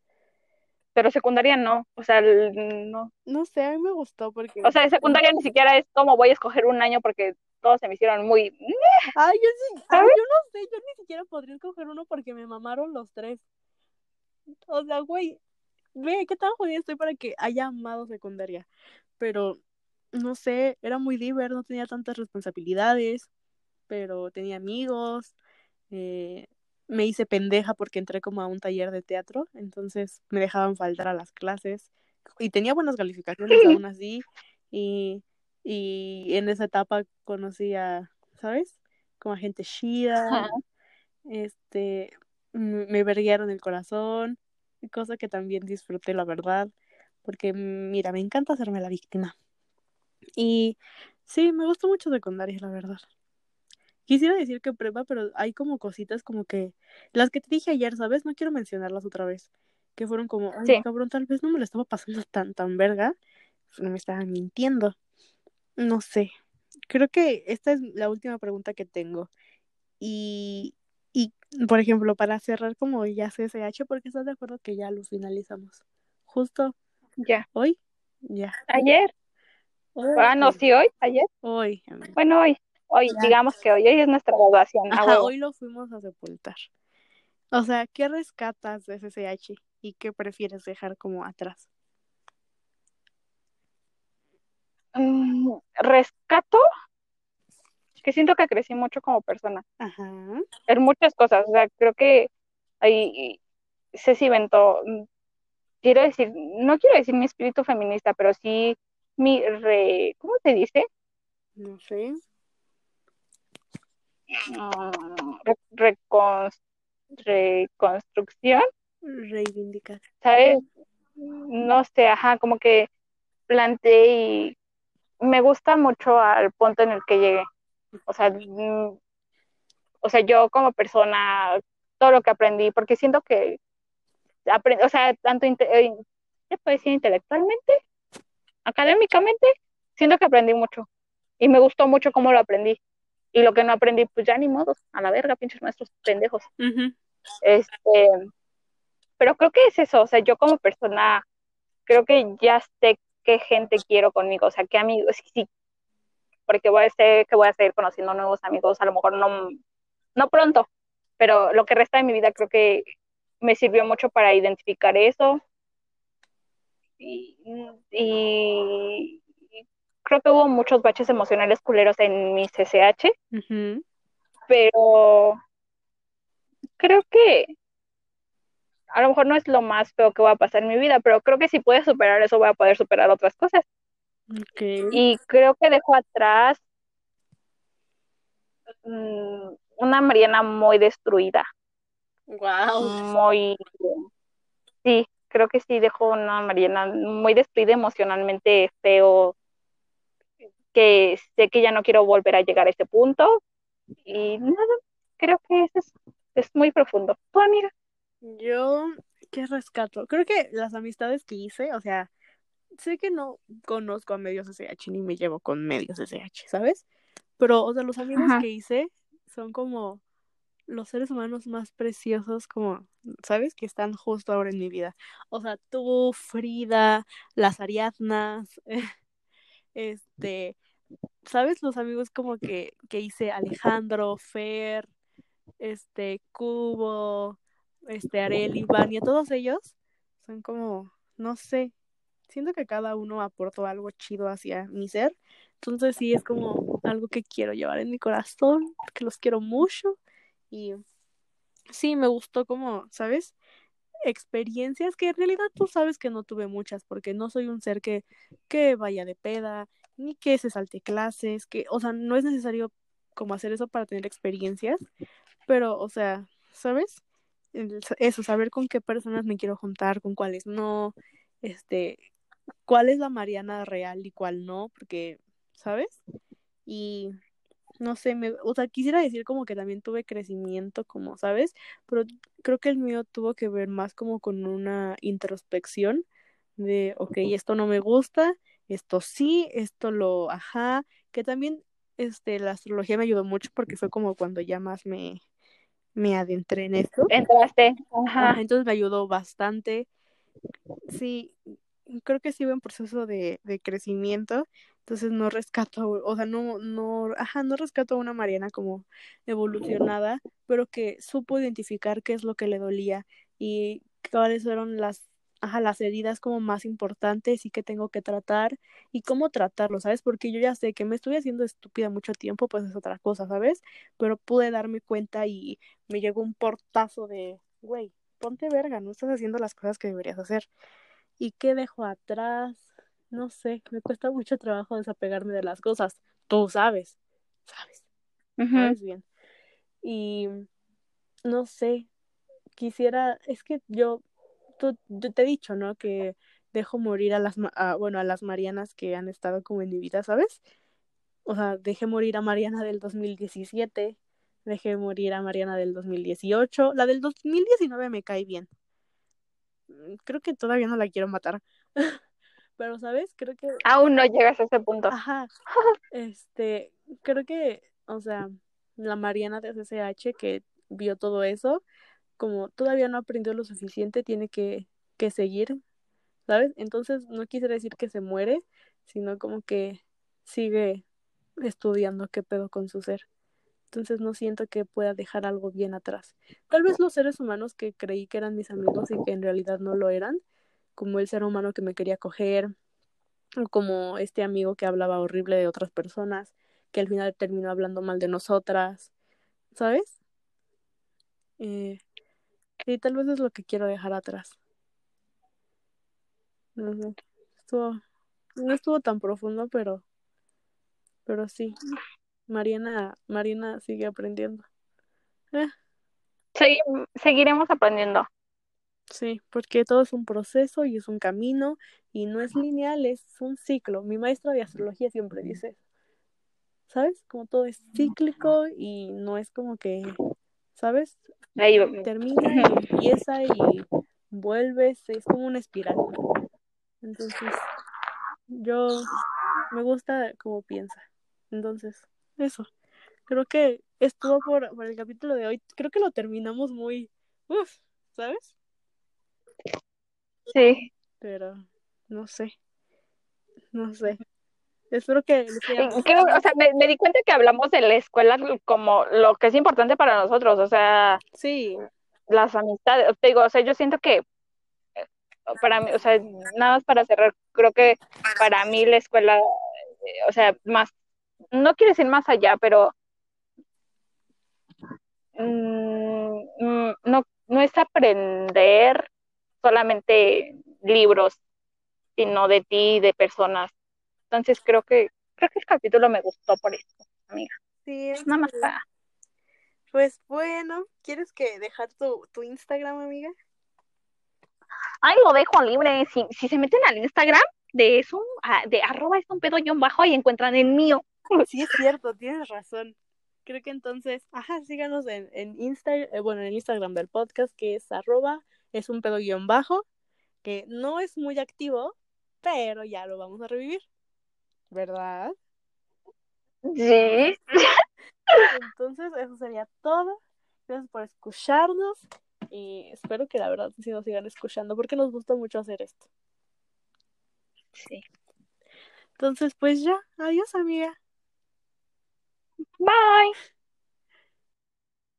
Pero secundaria no, o sea, el- no. No sé, a mí me gustó porque. O sea, en secundaria ni siquiera es como voy a escoger un año porque todos se me hicieron muy... Ay, yo sí. Ay, ¿Sabes? yo no sé, yo ni siquiera podría escoger uno porque me mamaron los tres. O sea, güey, ve, qué tan jodida estoy para que haya amado secundaria. Pero, no sé, era muy diver, no tenía tantas responsabilidades, pero tenía amigos. eh, me hice pendeja porque entré como a un taller de teatro, entonces me dejaban faltar a las clases. Y tenía buenas calificaciones aún así. Y, y en esa etapa conocí a, ¿sabes? Como a gente chida. Este, me verguearon el corazón, cosa que también disfruté, la verdad, porque mira, me encanta hacerme la víctima. Y sí, me gustó mucho secundaria, la verdad. Quisiera decir que prepa, pero hay como cositas como que las que te dije ayer, ¿sabes? No quiero mencionarlas otra vez, que fueron como, ay, Sí. cabrón, tal vez no me lo estaba pasando tan tan verga, no me estaban mintiendo. No sé. Creo que esta es la última pregunta que tengo. Y, y, por ejemplo, para cerrar como ya CSH, porque estás de acuerdo que ya lo finalizamos. Justo Ya. hoy, ya. Ayer. Ah, no, sí, hoy, ayer. hoy, amiga. Bueno, hoy. Hoy, Ya. digamos que hoy, hoy es nuestra graduación. Ajá, hoy lo fuimos a sepultar. O sea, ¿qué rescatas de CSH y qué prefieres dejar como atrás? Mm, rescato que siento que crecí mucho como persona Ajá. en muchas cosas. O sea, creo que ahí Ceci inventó, mm, quiero decir, no quiero decir mi espíritu feminista, pero sí mi re, ¿cómo se dice? No sé. Recon- reconstrucción, Reivindicar. ¿sabes? No sé, ajá, como que planteé y me gusta mucho al punto en el que llegué. O sea, mm, o sea, yo como persona, todo lo que aprendí, porque siento que, aprendí, o sea, tanto, eh, ¿qué puede decir intelectualmente? Académicamente, siento que aprendí mucho. Y me gustó mucho cómo lo aprendí. Y lo que no aprendí, pues ya ni modo, a la verga, pinches maestros pendejos. Este, pero creo que es eso, o sea, yo como persona, creo que ya sé qué gente quiero conmigo, o sea, qué amigos, sí, porque voy a ser, que voy a seguir conociendo nuevos amigos, a lo mejor no, no pronto, pero lo que resta de mi vida creo que me sirvió mucho para identificar eso. Y, creo que hubo muchos baches emocionales culeros en mi CCH, pero creo que a lo mejor no es lo más feo que va a pasar en mi vida, pero creo que si puedes superar eso, voy a poder superar otras cosas. Y creo que dejo atrás mm, una Mariana muy destruida. Wow. Muy. Sí, creo que sí dejo una Mariana muy destruida emocionalmente, feo, que sé que ya no quiero volver a llegar a ese punto. Y nada, creo que es, es muy profundo. ¿Tu amiga? Yo, ¿qué rescato? Creo que las amistades que hice, o sea, sé que no conozco a medios SH ni me llevo con medios SH, ¿sabes? Pero, o sea, los amigos que hice son como los seres humanos más preciosos, como, ¿sabes? Que están justo ahora en mi vida. O sea, tú, Frida, las Ariadnas, este, ¿sabes? Los amigos como que, que hice Alejandro, Fer, este, Cubo, este, Areli, Vania, todos ellos son como, no sé, siento que cada uno aportó algo chido hacia mi ser. Entonces sí es como algo que quiero llevar en mi corazón, que los quiero mucho. Y sí, me gustó como, ¿sabes? Experiencias que en realidad tú sabes que no tuve muchas, porque no soy un ser que, que vaya de peda, ni que se salte clases, que, o sea, no es necesario como hacer eso para tener experiencias, pero, o sea, ¿sabes? Eso, saber con qué personas me quiero juntar, con cuáles no, este, cuál es la Mariana real y cuál no, porque, ¿sabes? Y no sé, me, o sea, quisiera decir como que también tuve crecimiento, como, ¿sabes? Pero creo que el mío tuvo que ver más como con una introspección de, ok, esto no me gusta, esto sí, esto lo, ajá, que también, este, la astrología me ayudó mucho porque fue como cuando ya más me, me adentré en esto. Entraste, ajá. Entonces me ayudó bastante. Sí, creo que sigo en proceso de, de crecimiento, entonces no rescato, o sea, no, no, ajá, no rescato a una Mariana como evolucionada, pero que supo identificar qué es lo que le dolía y cuáles fueron las, ajá, las heridas como más importantes y que tengo que tratar y cómo tratarlo, ¿sabes? Porque yo ya sé que me estoy haciendo estúpida mucho tiempo, pues es otra cosa, ¿sabes? Pero pude darme cuenta y me llegó un portazo de, güey, ponte verga, no estás haciendo las cosas que deberías hacer. ¿Y qué dejo atrás? No sé, me cuesta mucho trabajo desapegarme de las cosas. Tú sabes, sabes, sabes bien. Y no sé, quisiera, es que yo, tú, yo te he dicho, ¿no? Que dejo morir a las, bueno, a las Marianas que han estado como en mi vida, ¿sabes? O sea, dejé morir a Mariana del 2017, dejé morir a Mariana del 2018, la del 2019 me cae bien, creo que todavía no la quiero matar. Pero, ¿sabes? Creo que... Aún no llegas a ese punto. Ajá. Este, creo que, o sea, la Mariana de SSH que vio todo eso, como todavía no aprendió lo suficiente, tiene que, que seguir, ¿sabes? Entonces, no quisiera decir que se muere, sino como que sigue estudiando qué pedo con su ser entonces no siento que pueda dejar algo bien atrás. Tal vez los seres humanos que creí que eran mis amigos y que en realidad no lo eran, como el ser humano que me quería coger, o como este amigo que hablaba horrible de otras personas, que al final terminó hablando mal de nosotras, ¿sabes? Eh, sí, tal vez es lo que quiero dejar atrás. No sé. Estuvo, no estuvo tan profundo, pero, pero sí. Mariana, Mariana sigue aprendiendo. Eh. seguiremos aprendiendo. Sí, porque todo es un proceso y es un camino y no es lineal, es un ciclo. Mi maestra de astrología siempre dice, ¿sabes? Como todo es cíclico y no es como que, ¿sabes? Ahí. Termina y empieza y vuelves, es como una espiral. Entonces, yo me gusta cómo piensa. Entonces, eso. Creo que estuvo por, por el capítulo de hoy. Creo que lo terminamos muy, uff, ¿sabes? Sí. Pero no sé. No sé. Espero que creo, o sea, me, me di cuenta que hablamos de la escuela como lo que es importante para nosotros, o sea, Sí, las amistades, te digo, o sea, yo siento que eh, para mí, o sea, nada más para cerrar, creo que para mí la escuela, eh, o sea, más, no quiero decir más allá, pero mm, mm, no, no es aprender solamente libros, sino de ti, de personas. Entonces creo que, creo que el capítulo me gustó por esto, amiga. sí. Nada más para- Pues bueno, ¿quieres que dejar tu, tu Instagram, amiga? Ay, lo dejo libre. Si, si se meten al Instagram de eso, ah, de arroba es un pedo guion bajo, ahí encuentran el mío. Sí, es cierto, tienes razón. Creo que entonces, ajá, síganos en, en Instagram, bueno, en el Instagram del podcast, que es arroba, es un pedo guion bajo, que no es muy activo, pero ya lo vamos a revivir, ¿verdad? Sí. Entonces, eso sería todo. Gracias por escucharnos y espero que la verdad sí nos sigan escuchando porque nos gusta mucho hacer esto. sí. Entonces, pues ya, adiós, amiga. Bye.